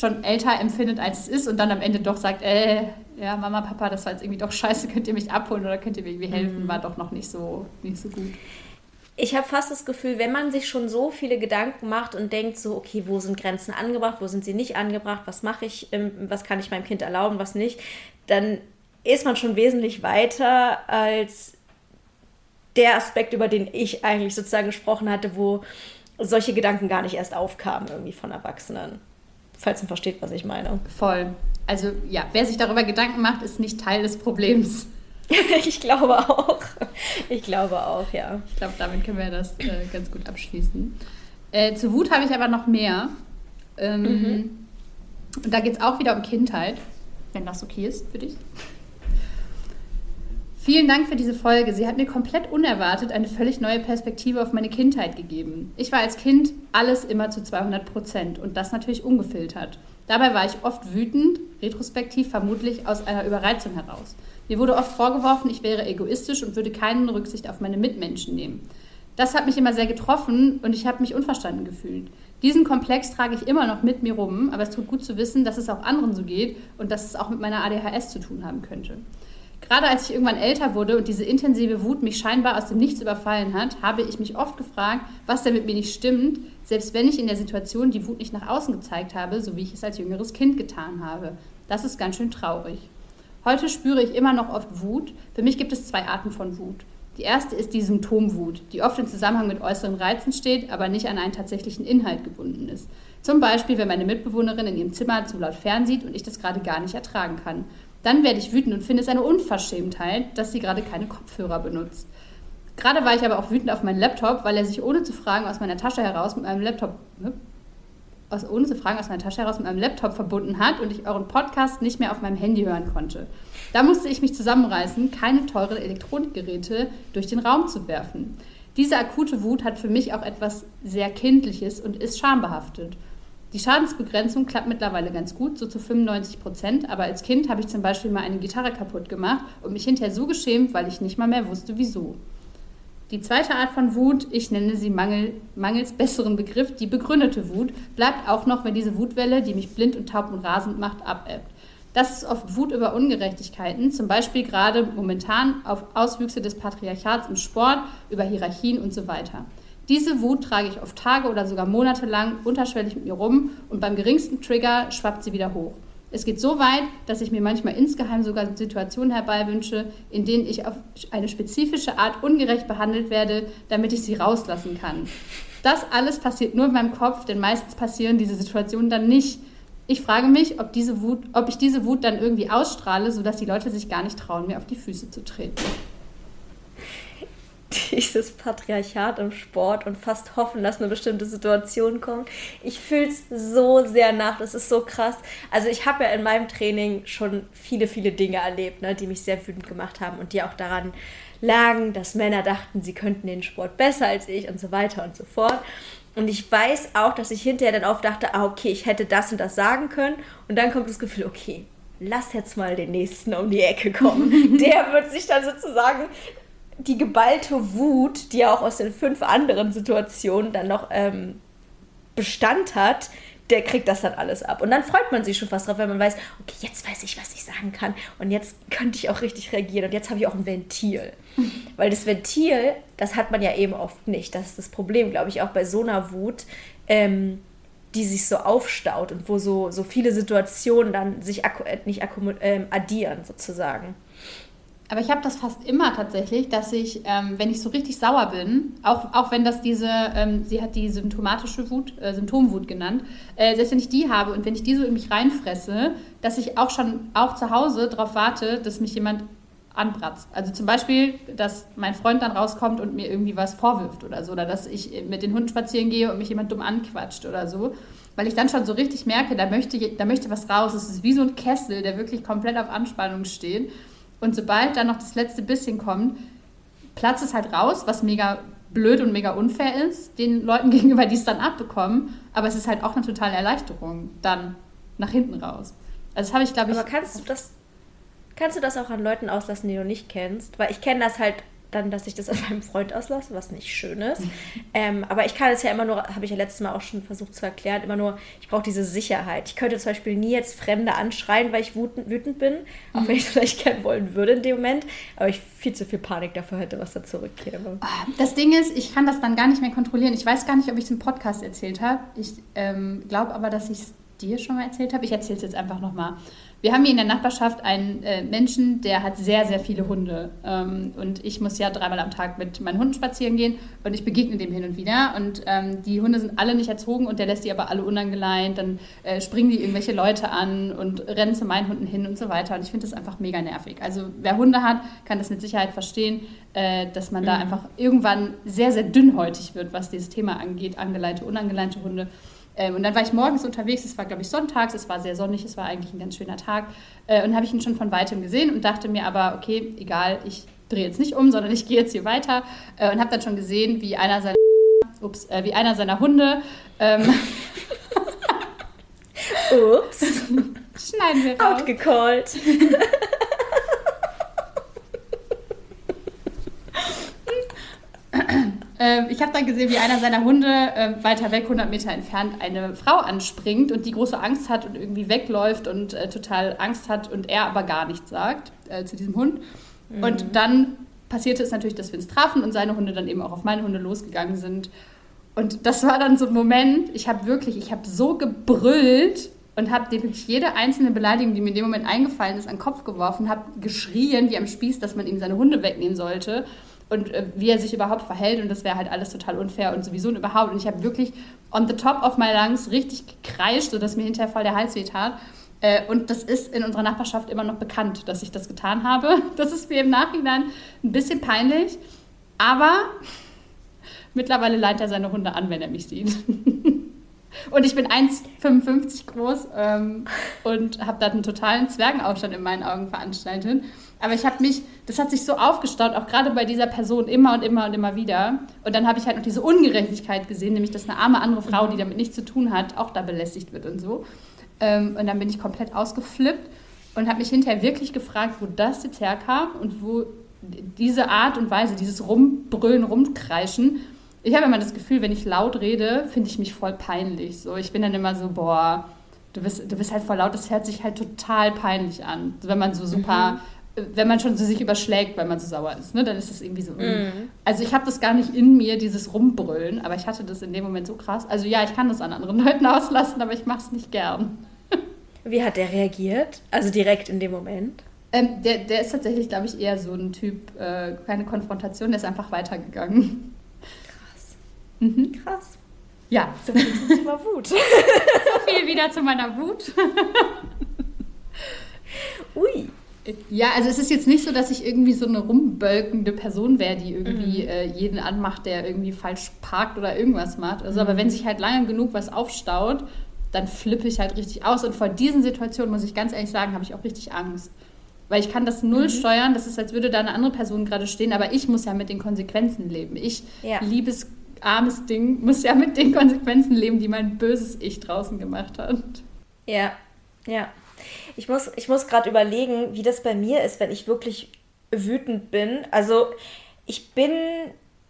schon älter empfindet, als es ist und dann am Ende doch sagt, äh, ja, Mama, Papa, das war jetzt irgendwie doch scheiße, könnt ihr mich abholen oder könnt ihr mir irgendwie helfen, mhm. war doch noch nicht so, nicht so gut ich habe fast das Gefühl, wenn man sich schon so viele Gedanken macht und denkt so, okay, wo sind Grenzen angebracht, wo sind sie nicht angebracht, was mache ich, was kann ich meinem Kind erlauben, was nicht, dann ist man schon wesentlich weiter als der Aspekt, über den ich eigentlich sozusagen gesprochen hatte, wo solche Gedanken gar nicht erst aufkamen irgendwie von Erwachsenen. Falls man versteht, was ich meine. Voll. Also ja, wer sich darüber Gedanken macht, ist nicht Teil des Problems. ich glaube auch. Ich glaube auch, ja. Ich glaube, damit können wir das äh, ganz gut abschließen. Äh, zu Wut habe ich aber noch mehr. Ähm, mhm. Und da geht es auch wieder um Kindheit, wenn das okay ist für dich. Vielen Dank für diese Folge. Sie hat mir komplett unerwartet eine völlig neue Perspektive auf meine Kindheit gegeben. Ich war als Kind alles immer zu 200 Prozent und das natürlich ungefiltert. Dabei war ich oft wütend, retrospektiv vermutlich aus einer Überreizung heraus. Mir wurde oft vorgeworfen, ich wäre egoistisch und würde keine Rücksicht auf meine Mitmenschen nehmen. Das hat mich immer sehr getroffen und ich habe mich unverstanden gefühlt. Diesen Komplex trage ich immer noch mit mir rum, aber es tut gut zu wissen, dass es auch anderen so geht und dass es auch mit meiner ADHS zu tun haben könnte. Gerade als ich irgendwann älter wurde und diese intensive Wut mich scheinbar aus dem Nichts überfallen hat, habe ich mich oft gefragt, was denn mit mir nicht stimmt, selbst wenn ich in der Situation die Wut nicht nach außen gezeigt habe, so wie ich es als jüngeres Kind getan habe. Das ist ganz schön traurig. Heute spüre ich immer noch oft Wut. Für mich gibt es zwei Arten von Wut. Die erste ist die Symptomwut, die oft im Zusammenhang mit äußeren Reizen steht, aber nicht an einen tatsächlichen Inhalt gebunden ist. Zum Beispiel, wenn meine Mitbewohnerin in ihrem Zimmer zu laut fernsieht und ich das gerade gar nicht ertragen kann. Dann werde ich wütend und finde es eine Unverschämtheit, dass sie gerade keine Kopfhörer benutzt. Gerade war ich aber auch wütend auf meinen Laptop, weil er sich ohne zu fragen aus meiner Tasche heraus mit meinem Laptop ne, aus, ohne zu fragen aus meiner Tasche heraus mit meinem Laptop verbunden hat und ich euren Podcast nicht mehr auf meinem Handy hören konnte. Da musste ich mich zusammenreißen, keine teuren Elektronikgeräte durch den Raum zu werfen. Diese akute Wut hat für mich auch etwas sehr Kindliches und ist schambehaftet. Die Schadensbegrenzung klappt mittlerweile ganz gut, so zu 95 Prozent, aber als Kind habe ich zum Beispiel mal eine Gitarre kaputt gemacht und mich hinterher so geschämt, weil ich nicht mal mehr wusste, wieso. Die zweite Art von Wut, ich nenne sie Mangel, mangels besseren Begriff, die begründete Wut, bleibt auch noch, wenn diese Wutwelle, die mich blind und taub und rasend macht, abebbt. Das ist oft Wut über Ungerechtigkeiten, zum Beispiel gerade momentan auf Auswüchse des Patriarchats im Sport, über Hierarchien und so weiter. Diese Wut trage ich oft Tage oder sogar Monate lang unterschwellig mit mir rum und beim geringsten Trigger schwappt sie wieder hoch. Es geht so weit, dass ich mir manchmal insgeheim sogar Situationen herbeiwünsche, in denen ich auf eine spezifische Art ungerecht behandelt werde, damit ich sie rauslassen kann. Das alles passiert nur in meinem Kopf, denn meistens passieren diese Situationen dann nicht. Ich frage mich, ob, diese Wut, ob ich diese Wut dann irgendwie ausstrahle, sodass die Leute sich gar nicht trauen, mir auf die Füße zu treten dieses Patriarchat im Sport und fast hoffen, dass eine bestimmte Situation kommt. Ich fühle es so sehr nach, das ist so krass. Also ich habe ja in meinem Training schon viele, viele Dinge erlebt, ne, die mich sehr wütend gemacht haben und die auch daran lagen, dass Männer dachten, sie könnten den Sport besser als ich und so weiter und so fort. Und ich weiß auch, dass ich hinterher dann oft dachte, ah, okay, ich hätte das und das sagen können. Und dann kommt das Gefühl, okay, lass jetzt mal den nächsten um die Ecke kommen. Der wird sich dann sozusagen die geballte Wut, die ja auch aus den fünf anderen Situationen dann noch ähm, Bestand hat, der kriegt das dann alles ab. Und dann freut man sich schon fast drauf, wenn man weiß, okay, jetzt weiß ich, was ich sagen kann. Und jetzt könnte ich auch richtig reagieren. Und jetzt habe ich auch ein Ventil. Weil das Ventil, das hat man ja eben oft nicht. Das ist das Problem, glaube ich, auch bei so einer Wut, ähm, die sich so aufstaut und wo so, so viele Situationen dann sich akku äh, nicht akku äh, addieren, sozusagen. Aber ich habe das fast immer tatsächlich, dass ich, ähm, wenn ich so richtig sauer bin, auch, auch wenn das diese, ähm, sie hat die symptomatische Wut, äh, Symptomwut genannt, äh, selbst wenn ich die habe und wenn ich die so in mich reinfresse, dass ich auch schon auch zu Hause darauf warte, dass mich jemand anbratzt. Also zum Beispiel, dass mein Freund dann rauskommt und mir irgendwie was vorwirft oder so, oder dass ich mit den Hunden spazieren gehe und mich jemand dumm anquatscht oder so. Weil ich dann schon so richtig merke, da möchte, da möchte was raus. Es ist wie so ein Kessel, der wirklich komplett auf Anspannung steht. Und sobald dann noch das letzte bisschen kommt, platzt es halt raus, was mega blöd und mega unfair ist, den Leuten gegenüber, die es dann abbekommen. Aber es ist halt auch eine totale Erleichterung, dann nach hinten raus. Also das habe ich, glaube ich. Aber kannst du das, kannst du das auch an Leuten auslassen, die du nicht kennst? Weil ich kenne das halt dann, dass ich das an meinem Freund auslasse, was nicht schön ist. Ähm, aber ich kann es ja immer nur, habe ich ja letztes Mal auch schon versucht zu erklären, immer nur, ich brauche diese Sicherheit. Ich könnte zum Beispiel nie jetzt Fremde anschreien, weil ich wütend, wütend bin, auch mhm. wenn ich es vielleicht gerne wollen würde in dem Moment, aber ich viel zu viel Panik dafür hätte, was da zurückkäme. Ah, das Ding ist, ich kann das dann gar nicht mehr kontrollieren. Ich weiß gar nicht, ob ich es im Podcast erzählt habe. Ich ähm, glaube aber, dass ich es dir schon mal erzählt habe. Ich erzähle es jetzt einfach nochmal. Wir haben hier in der Nachbarschaft einen äh, Menschen, der hat sehr, sehr viele Hunde. Ähm, und ich muss ja dreimal am Tag mit meinen Hunden spazieren gehen und ich begegne dem hin und wieder. Und ähm, die Hunde sind alle nicht erzogen und der lässt die aber alle unangeleint. Dann äh, springen die irgendwelche Leute an und rennen zu meinen Hunden hin und so weiter. Und ich finde das einfach mega nervig. Also wer Hunde hat, kann das mit Sicherheit verstehen, äh, dass man da mhm. einfach irgendwann sehr, sehr dünnhäutig wird, was dieses Thema angeht, angeleinte, unangeleinte Hunde. Ähm, und dann war ich morgens unterwegs, es war, glaube ich, sonntags, es war sehr sonnig, es war eigentlich ein ganz schöner Tag. Äh, und habe ich ihn schon von weitem gesehen und dachte mir aber, okay, egal, ich drehe jetzt nicht um, sondern ich gehe jetzt hier weiter. Äh, und habe dann schon gesehen, wie einer seiner, ups, äh, wie einer seiner Hunde. Ähm, ups. Schneiden wir raus. Outgecallt. Ähm, ich habe dann gesehen, wie einer seiner Hunde äh, weiter weg, 100 Meter entfernt, eine Frau anspringt und die große Angst hat und irgendwie wegläuft und äh, total Angst hat und er aber gar nichts sagt äh, zu diesem Hund. Mhm. Und dann passierte es natürlich, dass wir uns trafen und seine Hunde dann eben auch auf meine Hunde losgegangen sind. Und das war dann so ein Moment, ich habe wirklich, ich habe so gebrüllt und habe dem wirklich jede einzelne Beleidigung, die mir in dem Moment eingefallen ist, an den Kopf geworfen, habe geschrien wie am Spieß, dass man ihm seine Hunde wegnehmen sollte und äh, wie er sich überhaupt verhält und das wäre halt alles total unfair und sowieso und überhaupt. Und ich habe wirklich on the top of my lungs richtig gekreischt, sodass mir hinterher voll der Hals weh tat. Äh, und das ist in unserer Nachbarschaft immer noch bekannt, dass ich das getan habe. Das ist mir im Nachhinein ein bisschen peinlich, aber mittlerweile leitet er seine Hunde an, wenn er mich sieht. Und ich bin 1,55 groß ähm, und habe da einen totalen Zwergenaufstand in meinen Augen veranstaltet. Aber ich habe mich, das hat sich so aufgestaut, auch gerade bei dieser Person immer und immer und immer wieder. Und dann habe ich halt noch diese Ungerechtigkeit gesehen, nämlich dass eine arme andere Frau, die damit nichts zu tun hat, auch da belästigt wird und so. Ähm, und dann bin ich komplett ausgeflippt und habe mich hinterher wirklich gefragt, wo das jetzt herkam und wo diese Art und Weise, dieses Rumbrüllen, Rumkreischen. Ich habe immer das Gefühl, wenn ich laut rede, finde ich mich voll peinlich. So, ich bin dann immer so, boah, du bist, du bist halt voll laut, das hört sich halt total peinlich an. Wenn man so super mhm wenn man schon so sich überschlägt, weil man so sauer ist, ne, dann ist das irgendwie so. Mm. Also ich habe das gar nicht in mir, dieses Rumbrüllen, aber ich hatte das in dem Moment so krass. Also ja, ich kann das an anderen Leuten auslassen, aber ich mache es nicht gern. Wie hat der reagiert? Also direkt in dem Moment? Ähm, der, der ist tatsächlich, glaube ich, eher so ein Typ, äh, keine Konfrontation, der ist einfach weitergegangen. Krass. Mhm. Krass. Ja. So viel zum Thema Wut. so viel wieder zu meiner Wut. Ui. Ja, also es ist jetzt nicht so, dass ich irgendwie so eine rumbölkende Person wäre, die irgendwie mhm. äh, jeden anmacht, der irgendwie falsch parkt oder irgendwas macht. Also, mhm. aber wenn sich halt lange genug was aufstaut, dann flippe ich halt richtig aus. Und vor diesen Situationen, muss ich ganz ehrlich sagen, habe ich auch richtig Angst. Weil ich kann das null mhm. steuern. Das ist, als würde da eine andere Person gerade stehen, aber ich muss ja mit den Konsequenzen leben. Ich, ja. liebes, armes Ding, muss ja mit den Konsequenzen leben, die mein böses Ich draußen gemacht hat. Ja, ja. Ich muss, ich muss gerade überlegen, wie das bei mir ist, wenn ich wirklich wütend bin. Also ich bin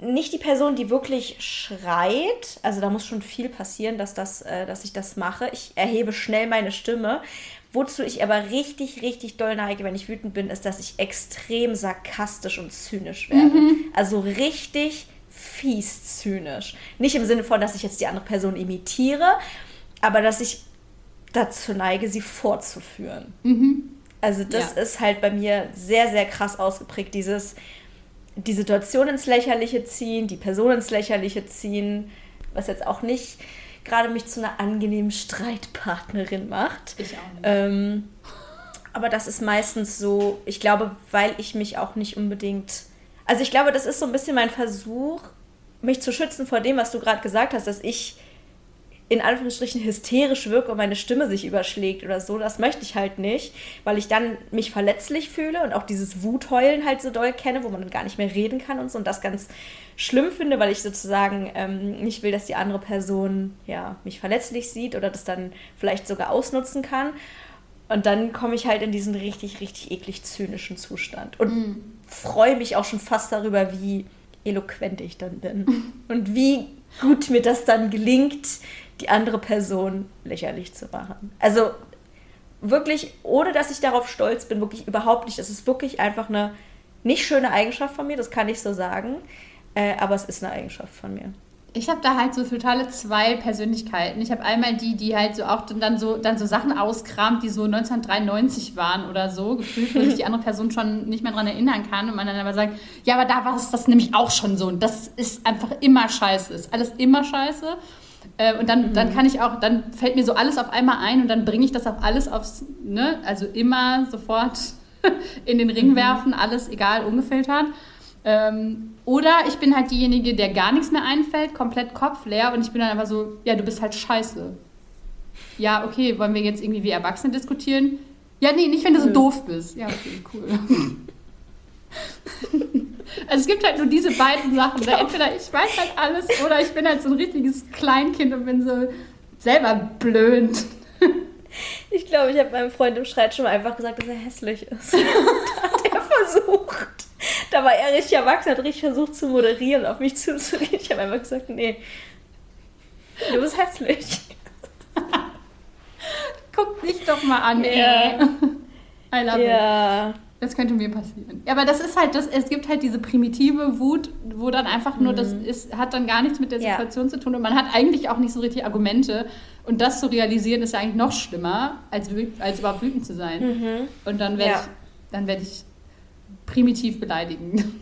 nicht die Person, die wirklich schreit. Also da muss schon viel passieren, dass, das, äh, dass ich das mache. Ich erhebe schnell meine Stimme. Wozu ich aber richtig, richtig doll neige, wenn ich wütend bin, ist, dass ich extrem sarkastisch und zynisch werde. Mhm. Also richtig fies zynisch. Nicht im Sinne von, dass ich jetzt die andere Person imitiere, aber dass ich dazu neige, sie fortzuführen. Mhm. Also das ja. ist halt bei mir sehr, sehr krass ausgeprägt, dieses die Situation ins Lächerliche ziehen, die Person ins Lächerliche ziehen, was jetzt auch nicht gerade mich zu einer angenehmen Streitpartnerin macht. Ich auch nicht. Ähm, aber das ist meistens so, ich glaube, weil ich mich auch nicht unbedingt. Also ich glaube, das ist so ein bisschen mein Versuch, mich zu schützen vor dem, was du gerade gesagt hast, dass ich in Anführungsstrichen hysterisch wirke und meine Stimme sich überschlägt oder so. Das möchte ich halt nicht, weil ich dann mich verletzlich fühle und auch dieses Wutheulen halt so doll kenne, wo man dann gar nicht mehr reden kann und so und das ganz schlimm finde, weil ich sozusagen ähm, nicht will, dass die andere Person ja mich verletzlich sieht oder das dann vielleicht sogar ausnutzen kann. Und dann komme ich halt in diesen richtig, richtig eklig zynischen Zustand und mhm. freue mich auch schon fast darüber, wie eloquent ich dann bin und wie gut mir das dann gelingt, die andere Person lächerlich zu machen. Also wirklich, ohne dass ich darauf stolz bin, wirklich überhaupt nicht. Das ist wirklich einfach eine nicht schöne Eigenschaft von mir, das kann ich so sagen. Äh, aber es ist eine Eigenschaft von mir. Ich habe da halt so totale zwei Persönlichkeiten. Ich habe einmal die, die halt so auch dann so, dann so Sachen auskramt, die so 1993 waren oder so, gefühlt, wo sich die andere Person schon nicht mehr daran erinnern kann und man dann aber sagt, ja, aber da war es das nämlich auch schon so und das ist einfach immer scheiße, ist alles immer scheiße. Äh, und dann, mhm. dann kann ich auch, dann fällt mir so alles auf einmal ein und dann bringe ich das auch alles aufs, ne, also immer sofort in den Ring mhm. werfen, alles egal, ungefiltert. Ähm, oder ich bin halt diejenige, der gar nichts mehr einfällt, komplett kopfleer und ich bin dann einfach so, ja, du bist halt scheiße. Ja, okay, wollen wir jetzt irgendwie wie Erwachsene diskutieren? Ja, nee, nicht, wenn du so doof bist. Ja, okay, cool. also es gibt halt nur diese beiden Sachen. Genau. Entweder ich weiß halt alles oder ich bin halt so ein richtiges Kleinkind und bin so selber blöd. Ich glaube, ich habe meinem Freund im Streit schon mal einfach gesagt, dass er hässlich ist. Und hat er versucht da war er richtig erwachsen, hat richtig versucht zu moderieren, auf mich zuzureden. Ich habe einfach gesagt, nee, du bist hässlich. Guck dich doch mal an, ey. I love ja. it. Das könnte mir passieren. Ja, aber das ist halt, das, es gibt halt diese primitive Wut, wo dann einfach nur, mhm. das ist, hat dann gar nichts mit der Situation ja. zu tun und man hat eigentlich auch nicht so richtig Argumente. Und das zu realisieren, ist ja eigentlich noch schlimmer, als, als überhaupt wütend zu sein. Mhm. Und dann werde ja. ich, dann werde ich primitiv beleidigen.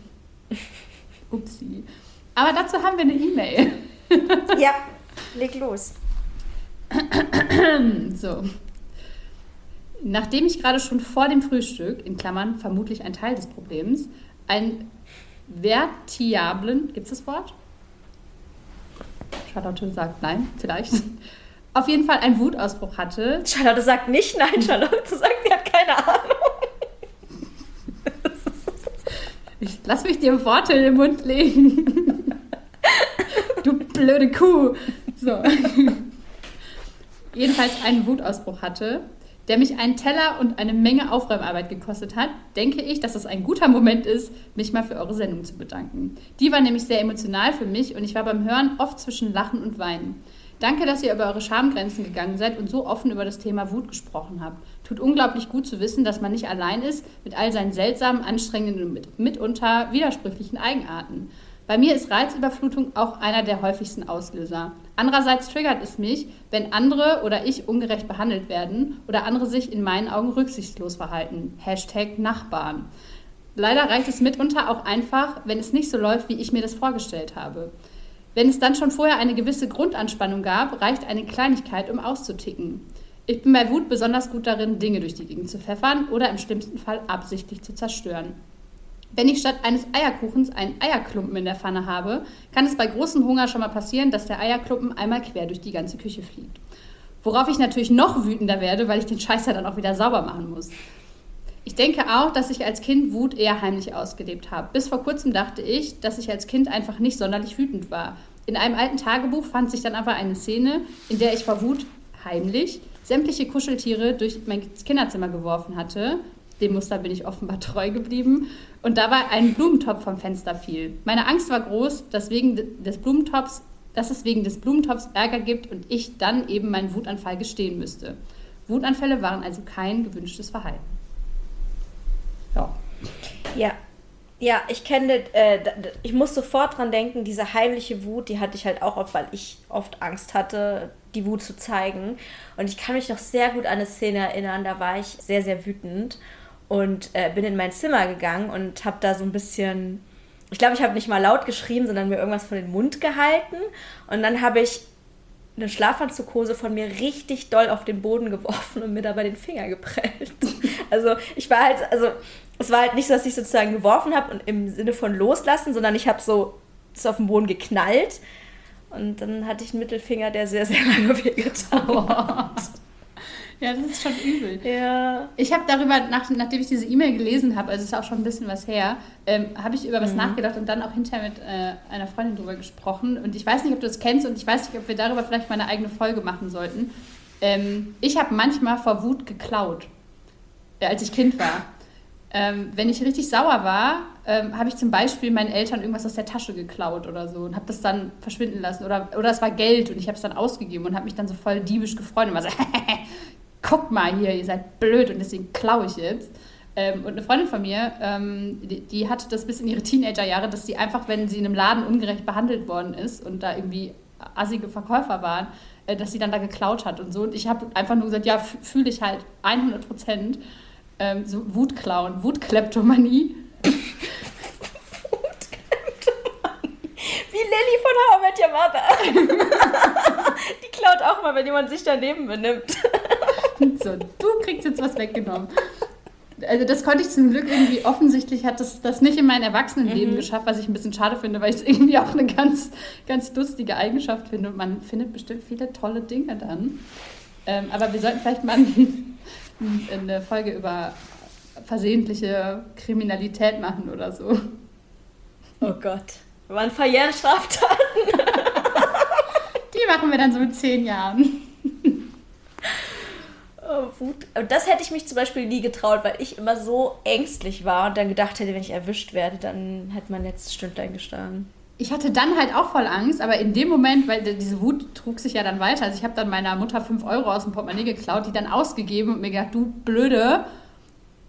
Upsi. Aber dazu haben wir eine E-Mail. ja, leg los. so. Nachdem ich gerade schon vor dem Frühstück, in Klammern vermutlich ein Teil des Problems, einen vertiablen, gibt es das Wort? Charlotte sagt nein, vielleicht. Auf jeden Fall einen Wutausbruch hatte. Charlotte sagt nicht nein, Charlotte sagt, sie hat keine Ahnung. Ich lass mich dir Worte in den Mund legen. du blöde Kuh. So. Jedenfalls einen Wutausbruch hatte, der mich einen Teller und eine Menge Aufräumarbeit gekostet hat, denke ich, dass es ein guter Moment ist, mich mal für eure Sendung zu bedanken. Die war nämlich sehr emotional für mich und ich war beim Hören oft zwischen Lachen und Weinen. Danke, dass ihr über eure Schamgrenzen gegangen seid und so offen über das Thema Wut gesprochen habt. Tut unglaublich gut zu wissen, dass man nicht allein ist mit all seinen seltsamen, anstrengenden und mitunter widersprüchlichen Eigenarten. Bei mir ist Reizüberflutung auch einer der häufigsten Auslöser. Andererseits triggert es mich, wenn andere oder ich ungerecht behandelt werden oder andere sich in meinen Augen rücksichtslos verhalten. Hashtag Nachbarn. Leider reicht es mitunter auch einfach, wenn es nicht so läuft, wie ich mir das vorgestellt habe. Wenn es dann schon vorher eine gewisse Grundanspannung gab, reicht eine Kleinigkeit, um auszuticken. Ich bin bei Wut besonders gut darin, Dinge durch die Gegend zu pfeffern oder im schlimmsten Fall absichtlich zu zerstören. Wenn ich statt eines Eierkuchens einen Eierklumpen in der Pfanne habe, kann es bei großem Hunger schon mal passieren, dass der Eierklumpen einmal quer durch die ganze Küche fliegt. Worauf ich natürlich noch wütender werde, weil ich den Scheißer dann auch wieder sauber machen muss. Ich denke auch, dass ich als Kind Wut eher heimlich ausgelebt habe. Bis vor kurzem dachte ich, dass ich als Kind einfach nicht sonderlich wütend war. In einem alten Tagebuch fand sich dann aber eine Szene, in der ich vor Wut heimlich sämtliche Kuscheltiere durch mein Kinderzimmer geworfen hatte. Dem Muster bin ich offenbar treu geblieben. Und dabei ein Blumentopf vom Fenster fiel. Meine Angst war groß, dass, wegen des Blumentopfs, dass es wegen des Blumentopfs Ärger gibt und ich dann eben meinen Wutanfall gestehen müsste. Wutanfälle waren also kein gewünschtes Verhalten. Ja. Ja. Ja, ich kenne, äh, ich muss sofort dran denken, diese heimliche Wut, die hatte ich halt auch oft, weil ich oft Angst hatte, die Wut zu zeigen. Und ich kann mich noch sehr gut an eine Szene erinnern, da war ich sehr, sehr wütend und äh, bin in mein Zimmer gegangen und habe da so ein bisschen, ich glaube, ich habe nicht mal laut geschrien, sondern mir irgendwas von den Mund gehalten. Und dann habe ich eine Schlafanzughose von mir richtig doll auf den Boden geworfen und mir dabei den Finger geprellt. Also ich war halt, also es war halt nicht so, dass ich sozusagen geworfen habe und im Sinne von loslassen, sondern ich habe so es auf den Boden geknallt und dann hatte ich einen Mittelfinger, der sehr, sehr lange wehgetan hat. Ja, das ist schon übel. Ja. Ich habe darüber, nach, nachdem ich diese E-Mail gelesen habe, also es ist auch schon ein bisschen was her, ähm, habe ich über was mhm. nachgedacht und dann auch hinterher mit äh, einer Freundin drüber gesprochen. Und ich weiß nicht, ob du das kennst und ich weiß nicht, ob wir darüber vielleicht mal eine eigene Folge machen sollten. Ähm, ich habe manchmal vor Wut geklaut, äh, als ich Kind war. Ähm, wenn ich richtig sauer war, ähm, habe ich zum Beispiel meinen Eltern irgendwas aus der Tasche geklaut oder so und habe das dann verschwinden lassen. Oder, oder es war Geld und ich habe es dann ausgegeben und habe mich dann so voll diebisch gefreut und war so, guck mal hier, ihr seid blöd und deswegen klaue ich jetzt. Ähm, und eine Freundin von mir, ähm, die, die hatte das bis in ihre Teenagerjahre, dass sie einfach, wenn sie in einem Laden ungerecht behandelt worden ist und da irgendwie assige Verkäufer waren, äh, dass sie dann da geklaut hat und so. Und ich habe einfach nur gesagt, ja, fühle ich halt 100 Prozent. Ähm, so Wutklauen, Wutkleptomanie. Wie Lilly von How I Met Your Mother. Die klaut auch mal, wenn jemand sich daneben benimmt. So, du kriegst jetzt was weggenommen. Also das konnte ich zum Glück irgendwie, offensichtlich hat das, das nicht in mein Erwachsenenleben mhm. geschafft, was ich ein bisschen schade finde, weil ich es irgendwie auch eine ganz, ganz lustige Eigenschaft finde. Und man findet bestimmt viele tolle Dinge dann. Ähm, aber wir sollten vielleicht mal eine Folge über versehentliche Kriminalität machen oder so. Oh Gott. Wir waren Verjährstraftaten. Die machen wir dann so in zehn Jahren. Wut. Das hätte ich mich zum Beispiel nie getraut, weil ich immer so ängstlich war und dann gedacht hätte, wenn ich erwischt werde, dann hätte man letztes Stündlein gestanden. Ich hatte dann halt auch voll Angst, aber in dem Moment, weil diese Wut trug sich ja dann weiter. Also ich habe dann meiner Mutter 5 Euro aus dem Portemonnaie geklaut, die dann ausgegeben und mir gedacht, du Blöde.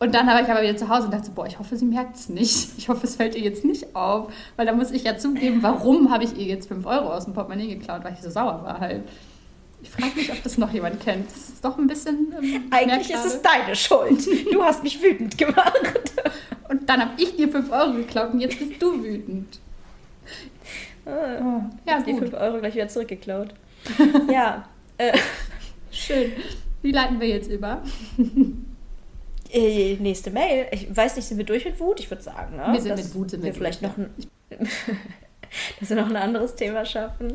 Und dann war ich aber wieder zu Hause und dachte, boah, ich hoffe, sie merkt es nicht. Ich hoffe, es fällt ihr jetzt nicht auf. Weil da muss ich ja zugeben, warum habe ich ihr jetzt 5 Euro aus dem Portemonnaie geklaut, weil ich so sauer war halt. Ich frage mich, ob das noch jemand kennt. Das ist doch ein bisschen. Ähm, Eigentlich ist es deine Schuld. Du hast mich wütend gemacht. Und dann habe ich dir 5 Euro geklaut und jetzt bist du wütend. Ah, oh, ja, die 5 Euro gleich wieder zurückgeklaut. ja. Äh. Schön. Wie leiten wir jetzt über? Äh, nächste Mail. Ich weiß nicht, sind wir durch mit Wut? Ich würde sagen, ne? Wir sind mit Wut, sind wir, wir vielleicht noch ein, dass wir noch ein anderes Thema schaffen.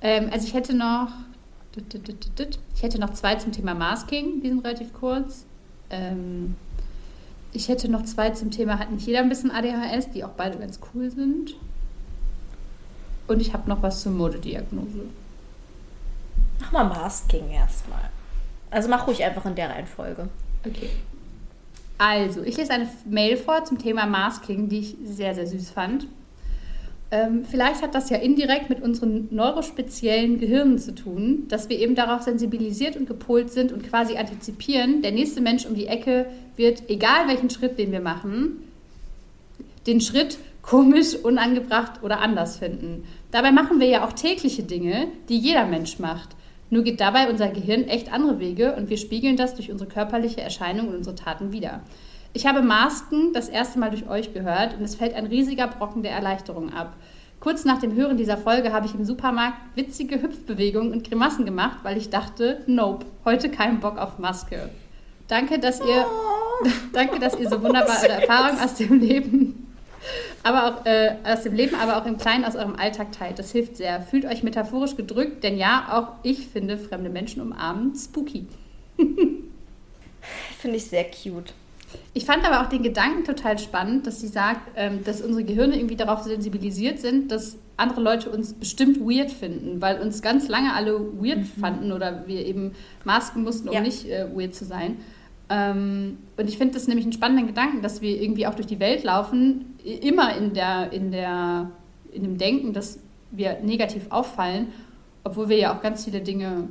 Ähm, also ich hätte noch ich hätte noch zwei zum Thema Masking, die sind relativ kurz. Ähm, ich hätte noch zwei zum Thema, hat nicht jeder ein bisschen ADHS, die auch beide ganz cool sind. Und ich habe noch was zur Modediagnose. Mach mal Masking erstmal. Also mach ruhig einfach in der Reihenfolge. Okay. Also, ich lese eine Mail vor zum Thema Masking, die ich sehr, sehr süß fand. Ähm, vielleicht hat das ja indirekt mit unseren neurospeziellen Gehirnen zu tun, dass wir eben darauf sensibilisiert und gepolt sind und quasi antizipieren, der nächste Mensch um die Ecke wird, egal welchen Schritt, den wir machen, den Schritt komisch, unangebracht oder anders finden. Dabei machen wir ja auch tägliche Dinge, die jeder Mensch macht. Nur geht dabei unser Gehirn echt andere Wege und wir spiegeln das durch unsere körperliche Erscheinung und unsere Taten wieder. Ich habe Masken das erste Mal durch euch gehört und es fällt ein riesiger Brocken der Erleichterung ab. Kurz nach dem Hören dieser Folge habe ich im Supermarkt witzige Hüpfbewegungen und Grimassen gemacht, weil ich dachte, nope, heute kein Bock auf Maske. Danke, dass ihr, oh. danke, dass ihr so wunderbare Erfahrungen aus dem Leben aber auch äh, aus dem Leben, aber auch im Kleinen aus eurem Alltag teilt. Das hilft sehr. Fühlt euch metaphorisch gedrückt, denn ja, auch ich finde fremde Menschen umarmen spooky. finde ich sehr cute. Ich fand aber auch den Gedanken total spannend, dass sie sagt, ähm, dass unsere Gehirne irgendwie darauf sensibilisiert sind, dass andere Leute uns bestimmt weird finden, weil uns ganz lange alle weird mhm. fanden oder wir eben masken mussten, um ja. nicht äh, weird zu sein. Ähm, und ich finde das nämlich einen spannenden Gedanken, dass wir irgendwie auch durch die Welt laufen, immer in, der, in, der, in dem Denken, dass wir negativ auffallen, obwohl wir ja auch ganz viele Dinge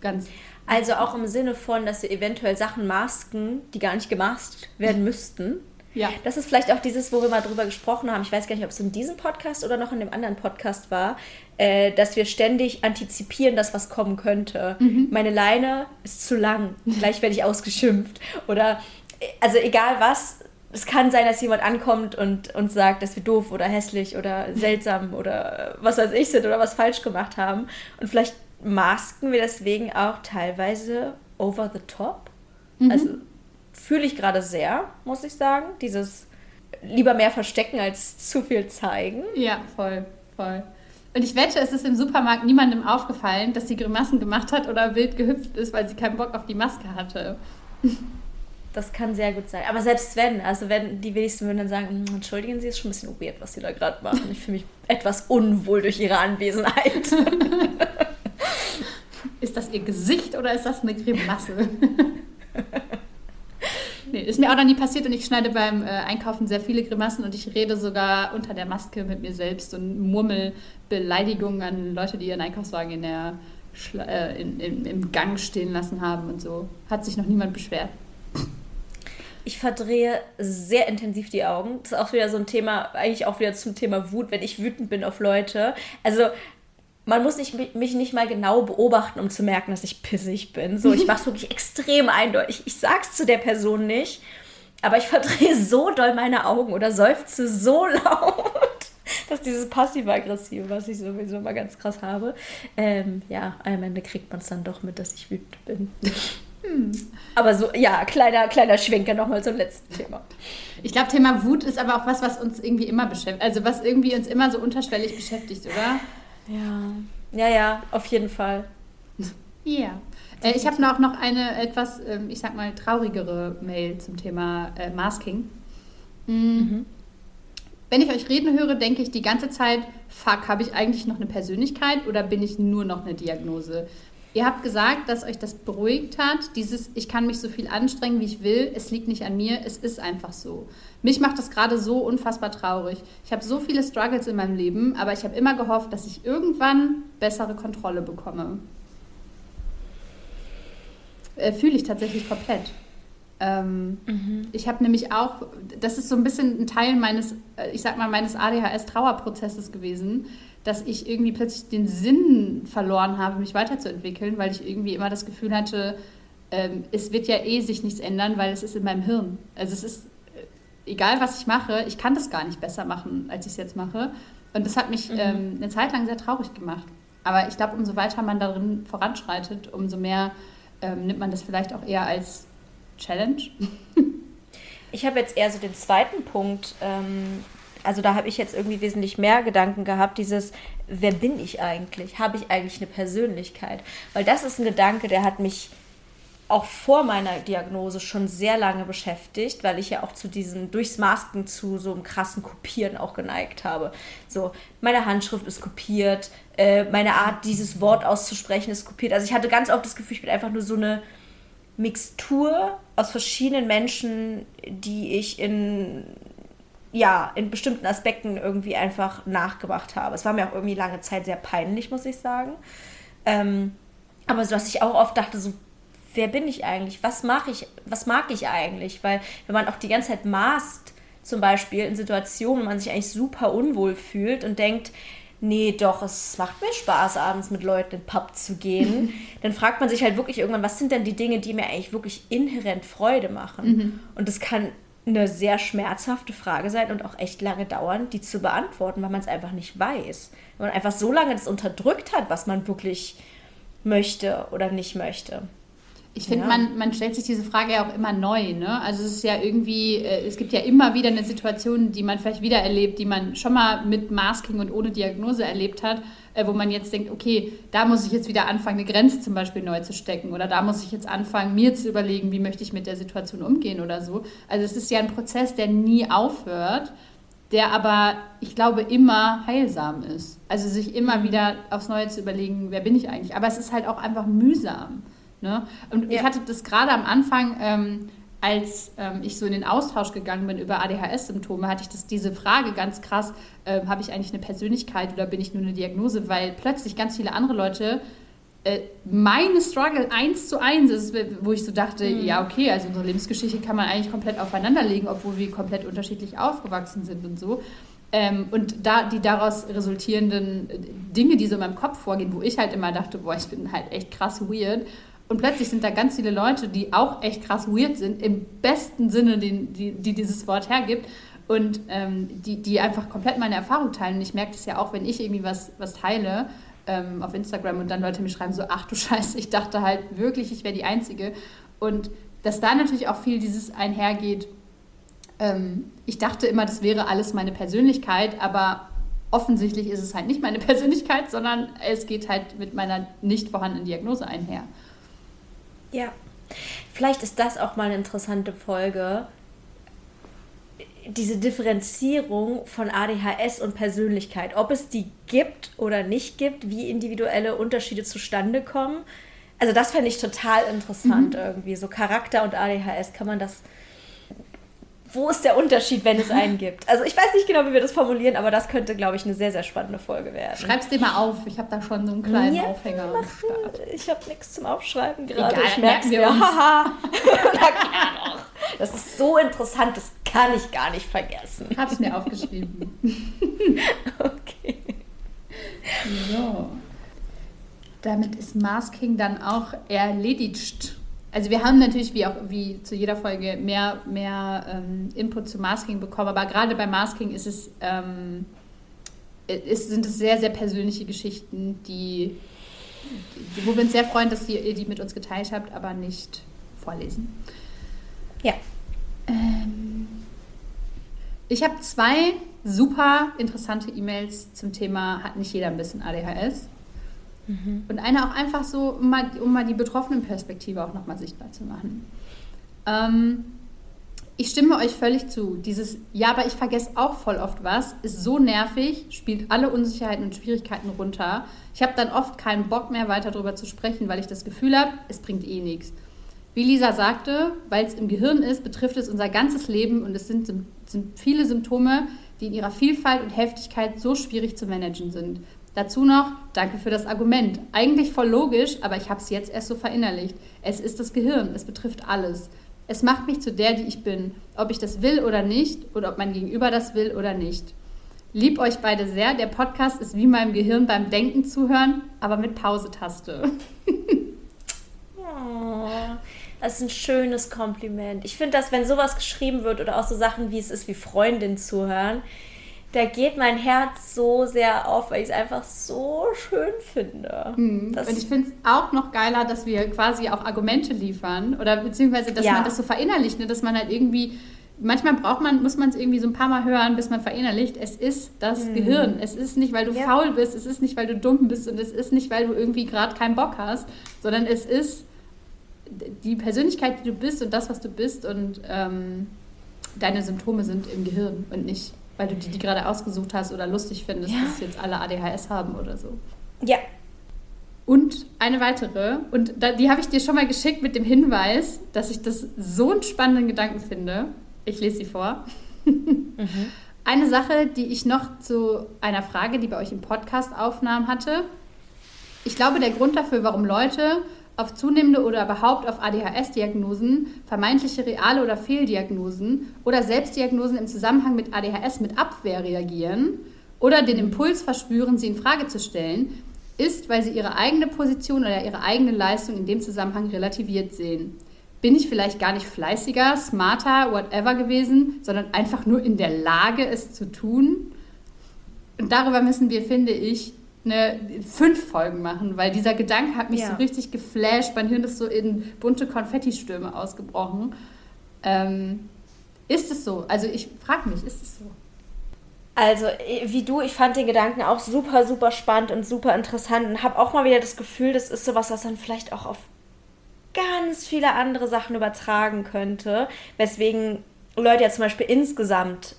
ganz. Also auch im Sinne von, dass wir eventuell Sachen masken, die gar nicht gemaskt werden müssten. Ja. Das ist vielleicht auch dieses, wo wir mal drüber gesprochen haben. Ich weiß gar nicht, ob es in diesem Podcast oder noch in dem anderen Podcast war, äh, dass wir ständig antizipieren, dass was kommen könnte. Mhm. Meine Leine ist zu lang, gleich werde ich ausgeschimpft. Oder, äh, also egal was, es kann sein, dass jemand ankommt und uns sagt, dass wir doof oder hässlich oder seltsam oder was weiß ich sind oder was falsch gemacht haben. Und vielleicht masken wir deswegen auch teilweise over the top. Mhm. Also fühle ich gerade sehr, muss ich sagen. Dieses lieber mehr verstecken als zu viel zeigen. Ja, voll, voll. Und ich wette, es ist im Supermarkt niemandem aufgefallen, dass sie Grimassen gemacht hat oder wild gehüpft ist, weil sie keinen Bock auf die Maske hatte. Das kann sehr gut sein. Aber selbst wenn, also wenn die wenigsten würden dann sagen, hm, entschuldigen Sie, ist schon ein bisschen weird, was Sie da gerade machen. Ich fühle mich etwas unwohl durch Ihre Anwesenheit. ist das Ihr Gesicht oder ist das eine Grimasse? Nee, ist mir auch noch nie passiert und ich schneide beim äh, Einkaufen sehr viele Grimassen und ich rede sogar unter der Maske mit mir selbst und murmel Beleidigungen an Leute, die ihren Einkaufswagen in der, äh, in, in, im Gang stehen lassen haben und so. Hat sich noch niemand beschwert. ich verdrehe sehr intensiv die Augen. Das ist auch wieder so ein Thema, eigentlich auch wieder zum Thema Wut, wenn ich wütend bin auf Leute. Also man muss nicht, mich nicht mal genau beobachten, um zu merken, dass ich pissig bin. So, ich mache es wirklich extrem eindeutig. Ich sag's zu der Person nicht, aber ich verdrehe so doll meine Augen oder seufze so laut, dass dieses passiv-aggressive, was ich sowieso mal ganz krass habe, ähm, ja, am Ende kriegt man es dann doch mit, dass ich wütend bin. Hm. Aber so, ja, kleiner, kleiner Schwenker nochmal zum letzten Thema. Ich glaube, Thema Wut ist aber auch was, was uns irgendwie immer beschäftigt. Also was irgendwie uns immer so unterschwellig beschäftigt, oder? Ja, ja, ja, auf jeden Fall. Ja. Äh, ich habe noch, noch eine etwas, ähm, ich sag mal, traurigere Mail zum Thema äh, Masking. Mhm. Mhm. Wenn ich euch reden höre, denke ich die ganze Zeit, fuck, habe ich eigentlich noch eine Persönlichkeit oder bin ich nur noch eine Diagnose? Ihr habt gesagt, dass euch das beruhigt hat, dieses, ich kann mich so viel anstrengen, wie ich will, es liegt nicht an mir, es ist einfach so. Mich macht das gerade so unfassbar traurig. Ich habe so viele Struggles in meinem Leben, aber ich habe immer gehofft, dass ich irgendwann bessere Kontrolle bekomme. Äh, Fühle ich tatsächlich komplett. Ähm, mhm. Ich habe nämlich auch, das ist so ein bisschen ein Teil meines, äh, ich sag mal, meines ADHS-Trauerprozesses gewesen, dass ich irgendwie plötzlich den Sinn verloren habe, mich weiterzuentwickeln, weil ich irgendwie immer das Gefühl hatte, ähm, es wird ja eh sich nichts ändern, weil es ist in meinem Hirn. Also es ist, äh, egal was ich mache, ich kann das gar nicht besser machen, als ich es jetzt mache. Und das hat mich mhm. ähm, eine Zeit lang sehr traurig gemacht. Aber ich glaube, umso weiter man darin voranschreitet, umso mehr ähm, nimmt man das vielleicht auch eher als Challenge. ich habe jetzt eher so den zweiten Punkt ähm, also da habe ich jetzt irgendwie wesentlich mehr Gedanken gehabt, dieses, wer bin ich eigentlich? Habe ich eigentlich eine Persönlichkeit? Weil das ist ein Gedanke, der hat mich auch vor meiner Diagnose schon sehr lange beschäftigt, weil ich ja auch zu diesen, durchs Masken zu so einem krassen Kopieren auch geneigt habe. So, meine Handschrift ist kopiert, äh, meine Art, dieses Wort auszusprechen, ist kopiert. Also ich hatte ganz oft das Gefühl, ich bin einfach nur so eine Mixtur aus verschiedenen Menschen, die ich in ja, in bestimmten Aspekten irgendwie einfach nachgemacht habe. Es war mir auch irgendwie lange Zeit sehr peinlich, muss ich sagen. Ähm, aber so, dass ich auch oft dachte, so, wer bin ich eigentlich? Was mache ich? Was mag ich eigentlich? Weil wenn man auch die ganze Zeit maßt, zum Beispiel in Situationen, wo man sich eigentlich super unwohl fühlt und denkt, nee, doch, es macht mir Spaß, abends mit Leuten in den Pub zu gehen, dann fragt man sich halt wirklich irgendwann, was sind denn die Dinge, die mir eigentlich wirklich inhärent Freude machen? Mhm. Und das kann eine sehr schmerzhafte Frage sein und auch echt lange dauern, die zu beantworten, weil man es einfach nicht weiß. Wenn man einfach so lange das unterdrückt hat, was man wirklich möchte oder nicht möchte. Ich finde, ja. man, man stellt sich diese Frage ja auch immer neu. Ne? Also es ist ja irgendwie, äh, es gibt ja immer wieder eine Situation, die man vielleicht wieder erlebt, die man schon mal mit Masking und ohne Diagnose erlebt hat, äh, wo man jetzt denkt, okay, da muss ich jetzt wieder anfangen, eine Grenze zum Beispiel neu zu stecken oder da muss ich jetzt anfangen, mir zu überlegen, wie möchte ich mit der Situation umgehen oder so. Also es ist ja ein Prozess, der nie aufhört, der aber, ich glaube, immer heilsam ist. Also sich immer mhm. wieder aufs Neue zu überlegen, wer bin ich eigentlich. Aber es ist halt auch einfach mühsam. Ne? Und ja. ich hatte das gerade am Anfang, ähm, als ähm, ich so in den Austausch gegangen bin über ADHS-Symptome, hatte ich das, diese Frage ganz krass, äh, habe ich eigentlich eine Persönlichkeit oder bin ich nur eine Diagnose? Weil plötzlich ganz viele andere Leute äh, meine Struggle eins zu eins ist, wo ich so dachte, mhm. ja okay, also unsere Lebensgeschichte kann man eigentlich komplett aufeinanderlegen, obwohl wir komplett unterschiedlich aufgewachsen sind und so. Ähm, und da die daraus resultierenden äh, Dinge, die so in meinem Kopf vorgehen, wo ich halt immer dachte, boah, ich bin halt echt krass weird. Und plötzlich sind da ganz viele Leute, die auch echt krass weird sind, im besten Sinne, die, die, die dieses Wort hergibt. Und ähm, die, die einfach komplett meine Erfahrung teilen. Und ich merke das ja auch, wenn ich irgendwie was, was teile ähm, auf Instagram und dann Leute mir schreiben so, ach du Scheiße, ich dachte halt wirklich, ich wäre die Einzige. Und dass da natürlich auch viel dieses einhergeht, ähm, ich dachte immer, das wäre alles meine Persönlichkeit, aber offensichtlich ist es halt nicht meine Persönlichkeit, sondern es geht halt mit meiner nicht vorhandenen Diagnose einher. Ja. Vielleicht ist das auch mal eine interessante Folge. Diese Differenzierung von ADHS und Persönlichkeit, ob es die gibt oder nicht gibt, wie individuelle Unterschiede zustande kommen. Also das fände ich total interessant mhm. irgendwie. So Charakter und ADHS, kann man das wo ist der Unterschied, wenn es einen gibt? Also ich weiß nicht genau, wie wir das formulieren, aber das könnte, glaube ich, eine sehr, sehr spannende Folge werden. Schreib's dir mal auf. Ich habe da schon so einen kleinen ja, Aufhänger Start. Ich habe nichts zum Aufschreiben gerade. Egal, ich merke. Haha. Na klar doch. Das ist so interessant, das kann ich gar nicht vergessen. Hab's mir aufgeschrieben. okay. So. Damit ist Masking dann auch erledigt. Also wir haben natürlich wie auch wie zu jeder Folge mehr, mehr ähm, Input zu Masking bekommen, aber gerade bei Masking ist es, ähm, ist, sind es sehr, sehr persönliche Geschichten, die, die, wo wir uns sehr freuen, dass ihr die mit uns geteilt habt, aber nicht vorlesen. Ja. Ähm, ich habe zwei super interessante E-Mails zum Thema hat nicht jeder ein bisschen ADHS. Mhm. Und eine auch einfach so, um mal, um mal die betroffenen Perspektive auch nochmal sichtbar zu machen. Ähm, ich stimme euch völlig zu. Dieses Ja, aber ich vergesse auch voll oft was, ist so nervig, spielt alle Unsicherheiten und Schwierigkeiten runter. Ich habe dann oft keinen Bock mehr weiter darüber zu sprechen, weil ich das Gefühl habe, es bringt eh nichts. Wie Lisa sagte, weil es im Gehirn ist, betrifft es unser ganzes Leben und es sind, sind viele Symptome, die in ihrer Vielfalt und Heftigkeit so schwierig zu managen sind. Dazu noch, danke für das Argument. Eigentlich voll logisch, aber ich habe es jetzt erst so verinnerlicht. Es ist das Gehirn, es betrifft alles. Es macht mich zu der, die ich bin, ob ich das will oder nicht oder ob mein Gegenüber das will oder nicht. Lieb euch beide sehr. Der Podcast ist wie meinem Gehirn beim Denken zuhören, aber mit Pause-Taste. oh, das ist ein schönes Kompliment. Ich finde, dass wenn sowas geschrieben wird oder auch so Sachen wie es ist, wie Freundin zuhören, da geht mein Herz so sehr auf, weil ich es einfach so schön finde. Mhm. Und ich finde es auch noch geiler, dass wir quasi auch Argumente liefern oder beziehungsweise, dass ja. man das so verinnerlicht, ne? dass man halt irgendwie manchmal braucht man, muss man es irgendwie so ein paar Mal hören, bis man verinnerlicht, es ist das mhm. Gehirn. Es ist nicht, weil du ja. faul bist, es ist nicht, weil du dumm bist und es ist nicht, weil du irgendwie gerade keinen Bock hast, sondern es ist die Persönlichkeit, die du bist und das, was du bist und ähm, deine Symptome sind im Gehirn und nicht weil du die, die gerade ausgesucht hast oder lustig findest, ja. dass jetzt alle ADHS haben oder so. Ja. Und eine weitere, und da, die habe ich dir schon mal geschickt mit dem Hinweis, dass ich das so einen spannenden Gedanken finde. Ich lese sie vor. Mhm. Eine Sache, die ich noch zu einer Frage, die bei euch im Podcast aufnahm, hatte. Ich glaube, der Grund dafür, warum Leute auf zunehmende oder überhaupt auf ADHS-Diagnosen, vermeintliche reale oder Fehldiagnosen oder Selbstdiagnosen im Zusammenhang mit ADHS mit Abwehr reagieren oder den Impuls verspüren, sie in Frage zu stellen, ist, weil sie ihre eigene Position oder ihre eigene Leistung in dem Zusammenhang relativiert sehen. Bin ich vielleicht gar nicht fleißiger, smarter, whatever gewesen, sondern einfach nur in der Lage, es zu tun? Und darüber müssen wir, finde ich, eine, fünf Folgen machen, weil dieser Gedanke hat mich ja. so richtig geflasht. Mein Hirn ist so in bunte Konfettistürme ausgebrochen. Ähm, ist es so? Also ich frage mich, ist es so? Also wie du, ich fand den Gedanken auch super, super spannend und super interessant und habe auch mal wieder das Gefühl, das ist sowas, was dann vielleicht auch auf ganz viele andere Sachen übertragen könnte, weswegen Leute ja zum Beispiel insgesamt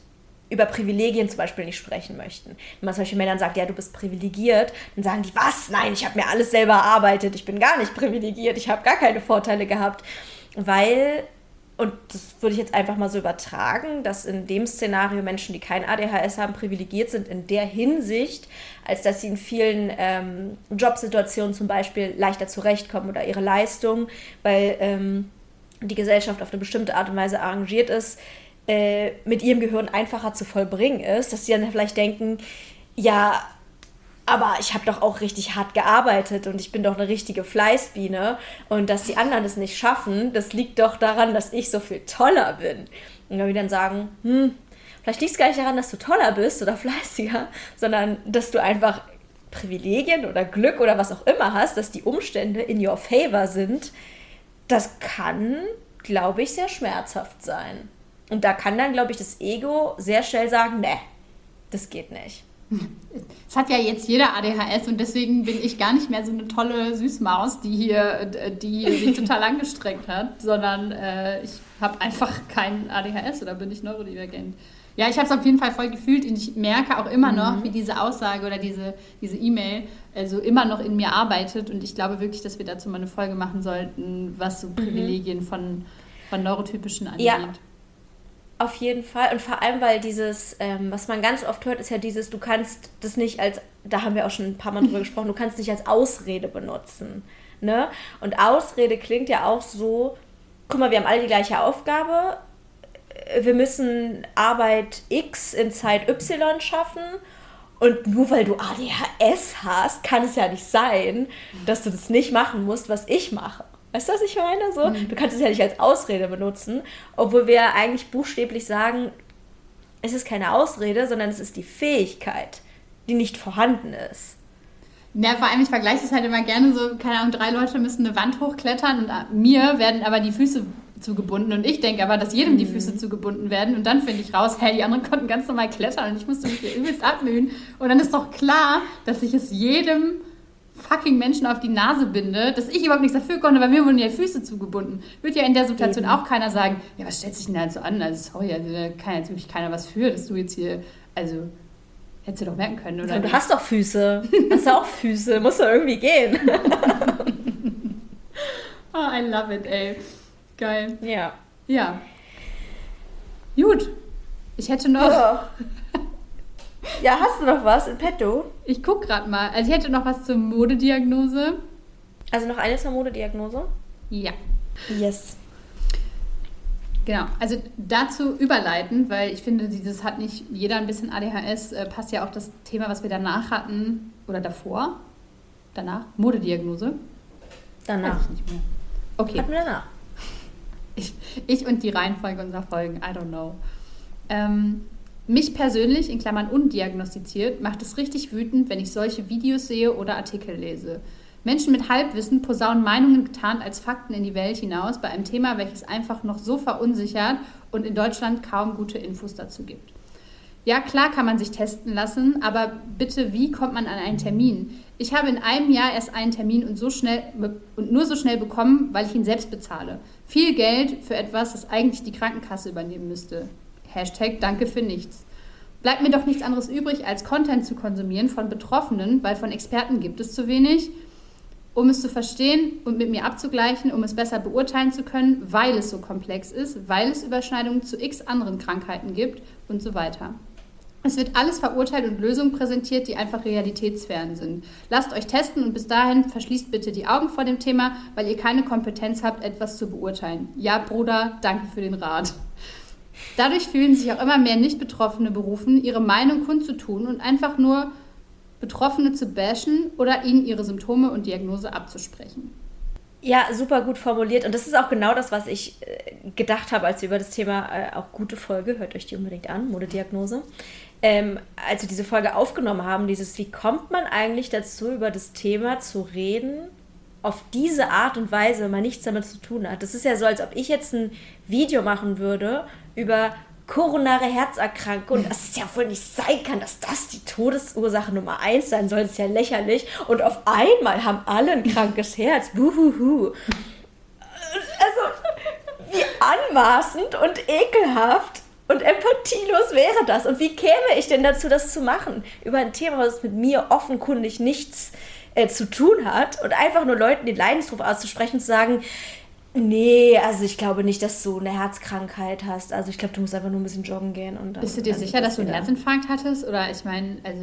über Privilegien zum Beispiel nicht sprechen möchten. Wenn man zum Beispiel Männern sagt, ja, du bist privilegiert, dann sagen die, was? Nein, ich habe mir alles selber erarbeitet, ich bin gar nicht privilegiert, ich habe gar keine Vorteile gehabt. Weil, und das würde ich jetzt einfach mal so übertragen, dass in dem Szenario Menschen, die kein ADHS haben, privilegiert sind in der Hinsicht, als dass sie in vielen ähm, Jobsituationen zum Beispiel leichter zurechtkommen oder ihre Leistung, weil ähm, die Gesellschaft auf eine bestimmte Art und Weise arrangiert ist, äh, mit ihrem Gehirn einfacher zu vollbringen ist, dass sie dann vielleicht denken, ja, aber ich habe doch auch richtig hart gearbeitet und ich bin doch eine richtige Fleißbiene und dass die anderen es nicht schaffen, das liegt doch daran, dass ich so viel toller bin. Und wenn wir dann sagen, hm, vielleicht liegt es gar nicht daran, dass du toller bist oder fleißiger, sondern dass du einfach Privilegien oder Glück oder was auch immer hast, dass die Umstände in your favor sind, das kann, glaube ich, sehr schmerzhaft sein. Und da kann dann, glaube ich, das Ego sehr schnell sagen, ne, das geht nicht. Es hat ja jetzt jeder ADHS und deswegen bin ich gar nicht mehr so eine tolle Süßmaus, die hier, die sich total angestrengt hat, sondern äh, ich habe einfach keinen ADHS oder bin ich neurodivergent. Ja, ich habe es auf jeden Fall voll gefühlt und ich merke auch immer noch, mhm. wie diese Aussage oder diese diese E-Mail also immer noch in mir arbeitet und ich glaube wirklich, dass wir dazu mal eine Folge machen sollten, was so mhm. Privilegien mhm. von, von Neurotypischen angeht. Ja. Auf jeden Fall. Und vor allem, weil dieses, ähm, was man ganz oft hört, ist ja dieses, du kannst das nicht als, da haben wir auch schon ein paar Mal drüber gesprochen, du kannst nicht als Ausrede benutzen. Ne? Und Ausrede klingt ja auch so, guck mal, wir haben alle die gleiche Aufgabe, wir müssen Arbeit X in Zeit Y schaffen und nur weil du ADHS hast, kann es ja nicht sein, dass du das nicht machen musst, was ich mache. Weißt du, was ich meine? So, mhm. Du kannst es ja nicht als Ausrede benutzen, obwohl wir eigentlich buchstäblich sagen, es ist keine Ausrede, sondern es ist die Fähigkeit, die nicht vorhanden ist. Ja, vor allem, ich vergleiche es halt immer gerne so, keine Ahnung, drei Leute müssen eine Wand hochklettern und mir werden aber die Füße zugebunden und ich denke aber, dass jedem die mhm. Füße zugebunden werden und dann finde ich raus, hey, die anderen konnten ganz normal klettern und ich musste mich hier übelst abmühen und dann ist doch klar, dass ich es jedem fucking Menschen auf die Nase binde, dass ich überhaupt nichts dafür konnte, weil mir wurden ja Füße zugebunden. Wird ja in der Situation Eben. auch keiner sagen, ja, was stellt sich denn da so an? Also sorry, also da kann jetzt wirklich keiner was für, dass du jetzt hier, also hättest du doch merken können, oder? Ja, du hast doch Füße. hast du auch Füße, muss doch irgendwie gehen. oh, I love it, ey. Geil. Ja. Ja. Gut. Ich hätte noch. Ja. Ja, hast du noch was in petto? Ich guck gerade mal. Also ich hätte noch was zur Modediagnose. Also noch eine zur Modediagnose? Ja. Yes. Genau, also dazu überleiten, weil ich finde, dieses hat nicht jeder ein bisschen ADHS, äh, passt ja auch das Thema, was wir danach hatten, oder davor, danach, Modediagnose. Danach. Weiß ich nicht mehr. Okay. Hatten wir danach. Ich, ich und die Reihenfolge unserer Folgen, I don't know. Ähm, mich persönlich, in Klammern undiagnostiziert, macht es richtig wütend, wenn ich solche Videos sehe oder Artikel lese. Menschen mit Halbwissen posaunen Meinungen getarnt als Fakten in die Welt hinaus bei einem Thema, welches einfach noch so verunsichert und in Deutschland kaum gute Infos dazu gibt. Ja, klar kann man sich testen lassen, aber bitte, wie kommt man an einen Termin? Ich habe in einem Jahr erst einen Termin und, so schnell, und nur so schnell bekommen, weil ich ihn selbst bezahle. Viel Geld für etwas, das eigentlich die Krankenkasse übernehmen müsste. Hashtag Danke für nichts. Bleibt mir doch nichts anderes übrig, als Content zu konsumieren von Betroffenen, weil von Experten gibt es zu wenig, um es zu verstehen und mit mir abzugleichen, um es besser beurteilen zu können, weil es so komplex ist, weil es Überschneidungen zu x anderen Krankheiten gibt und so weiter. Es wird alles verurteilt und Lösungen präsentiert, die einfach realitätsfern sind. Lasst euch testen und bis dahin verschließt bitte die Augen vor dem Thema, weil ihr keine Kompetenz habt, etwas zu beurteilen. Ja, Bruder, danke für den Rat. Dadurch fühlen sich auch immer mehr Nicht-Betroffene berufen, ihre Meinung kundzutun und einfach nur Betroffene zu bashen oder ihnen ihre Symptome und Diagnose abzusprechen. Ja, super gut formuliert. Und das ist auch genau das, was ich äh, gedacht habe, als wir über das Thema, äh, auch gute Folge, hört euch die unbedingt an, Modediagnose, ähm, als wir diese Folge aufgenommen haben, dieses, wie kommt man eigentlich dazu, über das Thema zu reden, auf diese Art und Weise, wenn man nichts damit zu tun hat. Das ist ja so, als ob ich jetzt ein Video machen würde über koronare Herzerkrankung. Und dass es ja wohl nicht sein kann, dass das die Todesursache Nummer eins sein soll. Das ist ja lächerlich. Und auf einmal haben alle ein krankes Herz. Buhuhu. Also, wie anmaßend und ekelhaft und empathielos wäre das? Und wie käme ich denn dazu, das zu machen? Über ein Thema, was mit mir offenkundig nichts äh, zu tun hat und einfach nur Leuten den Leidensdruck auszusprechen zu sagen, Nee, also ich glaube nicht, dass du eine Herzkrankheit hast. Also ich glaube, du musst einfach nur ein bisschen joggen gehen. Und dann, bist du dir sicher, dass du einen Herzinfarkt hattest? Oder ich meine, also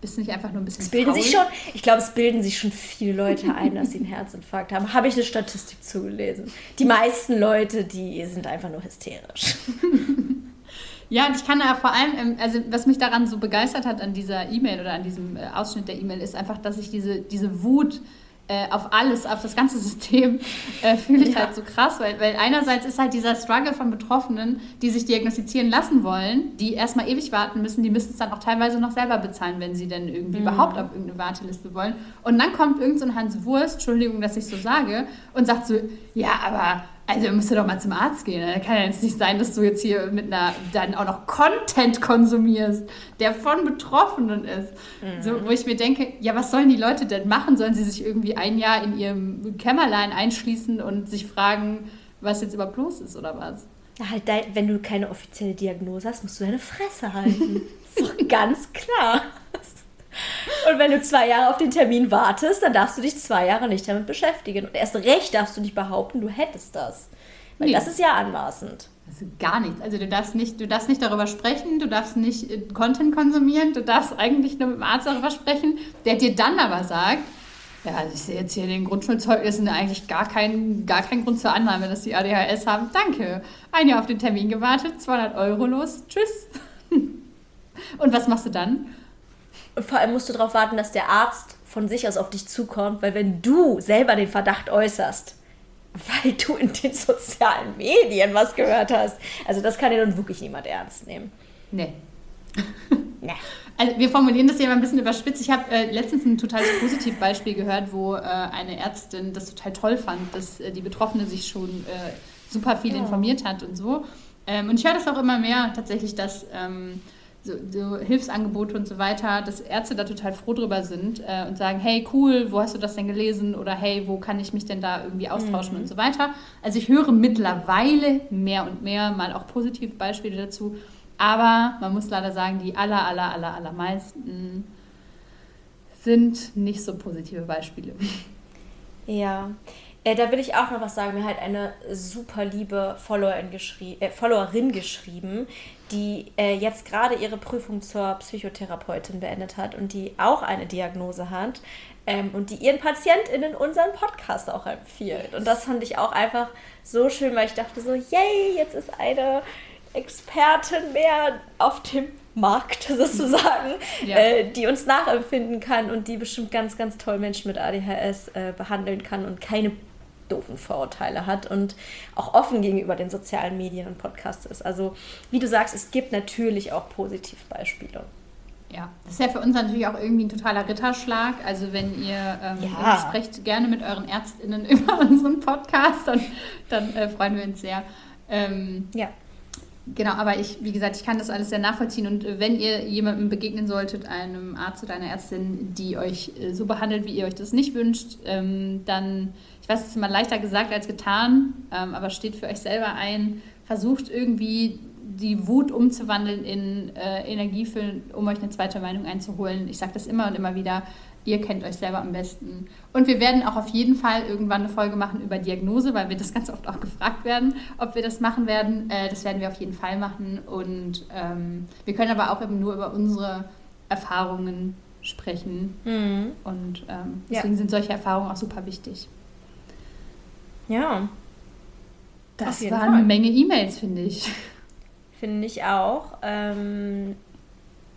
bist du nicht einfach nur ein bisschen es bilden faul? sich schon, Ich glaube, es bilden sich schon viele Leute ein, dass sie einen Herzinfarkt haben. Habe ich eine Statistik zugelesen. Die meisten Leute, die sind einfach nur hysterisch. Ja, und ich kann da vor allem, ähm, also was mich daran so begeistert hat an dieser E-Mail oder an diesem äh, Ausschnitt der E-Mail, ist einfach, dass ich diese, diese Wut äh, auf alles, auf das ganze System, äh, fühle ich ja. halt so krass, weil, weil einerseits ist halt dieser Struggle von Betroffenen, die sich diagnostizieren lassen wollen, die erstmal ewig warten müssen, die müssen es dann auch teilweise noch selber bezahlen, wenn sie denn irgendwie mhm. überhaupt auf irgendeine Warteliste wollen. Und dann kommt irgend so ein Hans Wurst, Entschuldigung, dass ich so sage, und sagt so, ja, aber also musst du doch mal zum Arzt gehen. Da kann ja jetzt nicht sein, dass du jetzt hier mit einer dann auch noch Content konsumierst, der von Betroffenen ist. Mhm. So, wo ich mir denke, ja, was sollen die Leute denn machen? Sollen sie sich irgendwie ein Jahr in ihrem Kämmerlein einschließen und sich fragen, was jetzt überhaupt los ist oder was? Ja, halt, dein, wenn du keine offizielle Diagnose hast, musst du deine Fresse halten. ist doch ganz klar. Und wenn du zwei Jahre auf den Termin wartest, dann darfst du dich zwei Jahre nicht damit beschäftigen. Und erst recht darfst du nicht behaupten, du hättest das. Weil nee. das ist ja anmaßend. Also gar nichts. Also du darfst nicht, du darfst nicht darüber sprechen, du darfst nicht äh, Content konsumieren, du darfst eigentlich nur mit dem Arzt darüber sprechen, der dir dann aber sagt, Ja, also ich sehe jetzt hier in den Grundschulzeugnissen eigentlich gar keinen gar kein Grund zur Annahme, dass die ADHS haben. Danke. Ein Jahr auf den Termin gewartet, 200 Euro los. Tschüss. Und was machst du dann? Vor allem musst du darauf warten, dass der Arzt von sich aus auf dich zukommt, weil wenn du selber den Verdacht äußerst, weil du in den sozialen Medien was gehört hast, also das kann dir nun wirklich niemand ernst nehmen. Nee. nee. Also wir formulieren das hier mal ein bisschen überspitzt. Ich habe äh, letztens ein total Positivbeispiel gehört, wo äh, eine Ärztin das total toll fand, dass äh, die Betroffene sich schon äh, super viel ja. informiert hat und so. Ähm, und ich höre das auch immer mehr tatsächlich, dass ähm, so, so, Hilfsangebote und so weiter, dass Ärzte da total froh drüber sind äh, und sagen, hey cool, wo hast du das denn gelesen? Oder hey, wo kann ich mich denn da irgendwie austauschen mhm. und so weiter. Also ich höre mittlerweile mehr und mehr mal auch positive Beispiele dazu aber man muss leider sagen, die aller, aller, aller, allermeisten sind nicht so positive Beispiele. Ja, äh, da will ich auch noch was sagen. Mir hat eine super liebe Followerin, geschrie äh, Followerin geschrieben, die äh, jetzt gerade ihre Prüfung zur Psychotherapeutin beendet hat und die auch eine Diagnose hat ähm, und die ihren PatientInnen unseren Podcast auch empfiehlt. Und das fand ich auch einfach so schön, weil ich dachte so, yay, jetzt ist eine Expertin mehr auf dem Markt sozusagen, ja. äh, die uns nachempfinden kann und die bestimmt ganz, ganz toll Menschen mit ADHS äh, behandeln kann und keine doofen Vorurteile hat und auch offen gegenüber den sozialen Medien und Podcasts ist. Also wie du sagst, es gibt natürlich auch Positivbeispiele. Ja, das ist ja für uns natürlich auch irgendwie ein totaler Ritterschlag. Also wenn ihr ähm, ja. sprecht gerne mit euren ÄrztInnen über unseren Podcast, dann, dann äh, freuen wir uns sehr. Ähm, ja. Genau, aber ich, wie gesagt, ich kann das alles sehr nachvollziehen. Und wenn ihr jemandem begegnen solltet, einem Arzt oder einer Ärztin, die euch äh, so behandelt, wie ihr euch das nicht wünscht, ähm, dann, ich weiß, es ist immer leichter gesagt als getan, ähm, aber steht für euch selber ein, versucht irgendwie die Wut umzuwandeln in äh, Energie, für, um euch eine zweite Meinung einzuholen. Ich sage das immer und immer wieder Ihr kennt euch selber am besten. Und wir werden auch auf jeden Fall irgendwann eine Folge machen über Diagnose, weil wir das ganz oft auch gefragt werden, ob wir das machen werden. Äh, das werden wir auf jeden Fall machen. Und ähm, wir können aber auch eben nur über unsere Erfahrungen sprechen. Mhm. Und ähm, deswegen ja. sind solche Erfahrungen auch super wichtig. Ja. Das waren Fall. eine Menge E-Mails, finde ich. Finde ich auch. Ähm,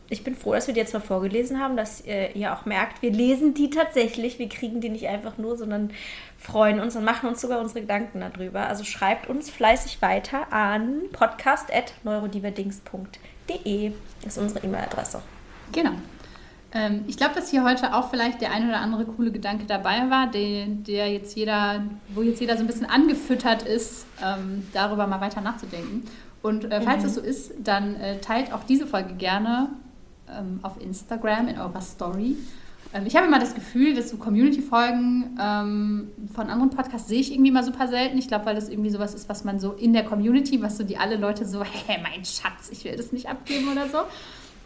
ich bin froh, dass wir die jetzt mal vorgelesen haben, dass äh, ihr auch merkt, wir lesen die tatsächlich. Wir kriegen die nicht einfach nur, sondern freuen uns und machen uns sogar unsere Gedanken darüber. Also schreibt uns fleißig weiter an podcast.neurodiverdings.de. Das ist unsere E-Mail-Adresse. Genau. Ähm, ich glaube, dass hier heute auch vielleicht der ein oder andere coole Gedanke dabei war, der, der jetzt jeder, wo jetzt jeder so ein bisschen angefüttert ist, ähm, darüber mal weiter nachzudenken. Und äh, falls mhm. es so ist, dann äh, teilt auch diese Folge gerne ähm, auf Instagram in eurer Story. Ähm, ich habe immer das Gefühl, dass so Community-Folgen ähm, von anderen Podcasts sehe ich irgendwie mal super selten. Ich glaube, weil das irgendwie sowas ist, was man so in der Community, was so die alle Leute so, hey, mein Schatz, ich will das nicht abgeben oder so.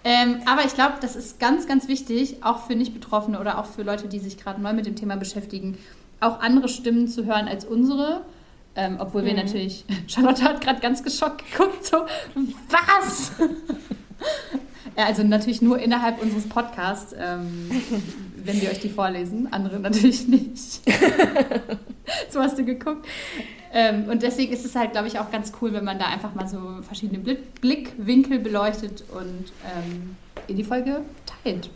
Ähm, aber ich glaube, das ist ganz, ganz wichtig, auch für Nicht-Betroffene oder auch für Leute, die sich gerade neu mit dem Thema beschäftigen, auch andere Stimmen zu hören als unsere. Ähm, obwohl mhm. wir natürlich, Charlotte hat gerade ganz geschockt geguckt, so, was? Ja, also natürlich nur innerhalb unseres Podcasts, ähm, wenn wir euch die vorlesen. Andere natürlich nicht. so hast du geguckt. Ähm, und deswegen ist es halt, glaube ich, auch ganz cool, wenn man da einfach mal so verschiedene Blick Blickwinkel beleuchtet und ähm, in die Folge teilt.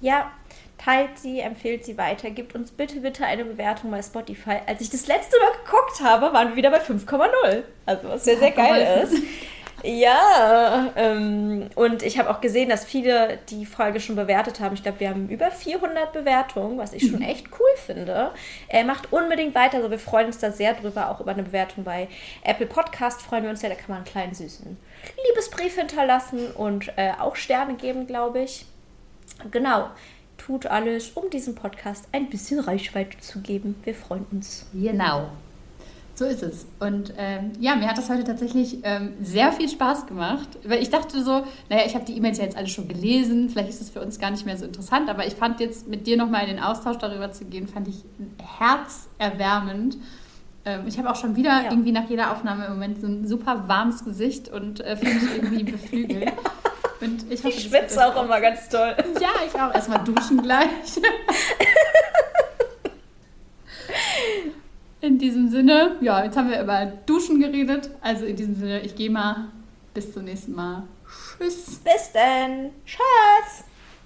Ja, teilt sie, empfiehlt sie weiter, gibt uns bitte, bitte eine Bewertung bei Spotify. Als ich das letzte Mal geguckt habe, waren wir wieder bei 5,0. Also was sehr, sehr geil ist. Ja, ähm, und ich habe auch gesehen, dass viele die Folge schon bewertet haben. Ich glaube, wir haben über 400 Bewertungen, was ich schon mhm. echt cool finde. Er macht unbedingt weiter, also wir freuen uns da sehr drüber, auch über eine Bewertung bei Apple Podcast freuen wir uns ja, da kann man einen kleinen süßen Liebesbrief hinterlassen und äh, auch Sterne geben, glaube ich. Genau, tut alles, um diesem Podcast ein bisschen Reichweite zu geben. Wir freuen uns. Genau. So ist es. Und ähm, ja, mir hat das heute tatsächlich ähm, sehr viel Spaß gemacht, weil ich dachte so, naja, ich habe die E-Mails ja jetzt alle schon gelesen, vielleicht ist es für uns gar nicht mehr so interessant, aber ich fand jetzt mit dir nochmal in den Austausch darüber zu gehen, fand ich herzerwärmend. Ähm, ich habe auch schon wieder ja. irgendwie nach jeder Aufnahme im Moment so ein super warmes Gesicht und äh, fühle mich irgendwie beflügelt. ja. Und ich, ich schwitze auch immer ganz toll. Ja, ich auch. Erstmal duschen gleich. In diesem Sinne, ja, jetzt haben wir über Duschen geredet. Also in diesem Sinne, ich gehe mal. Bis zum nächsten Mal. Tschüss. Bis dann. Ciao.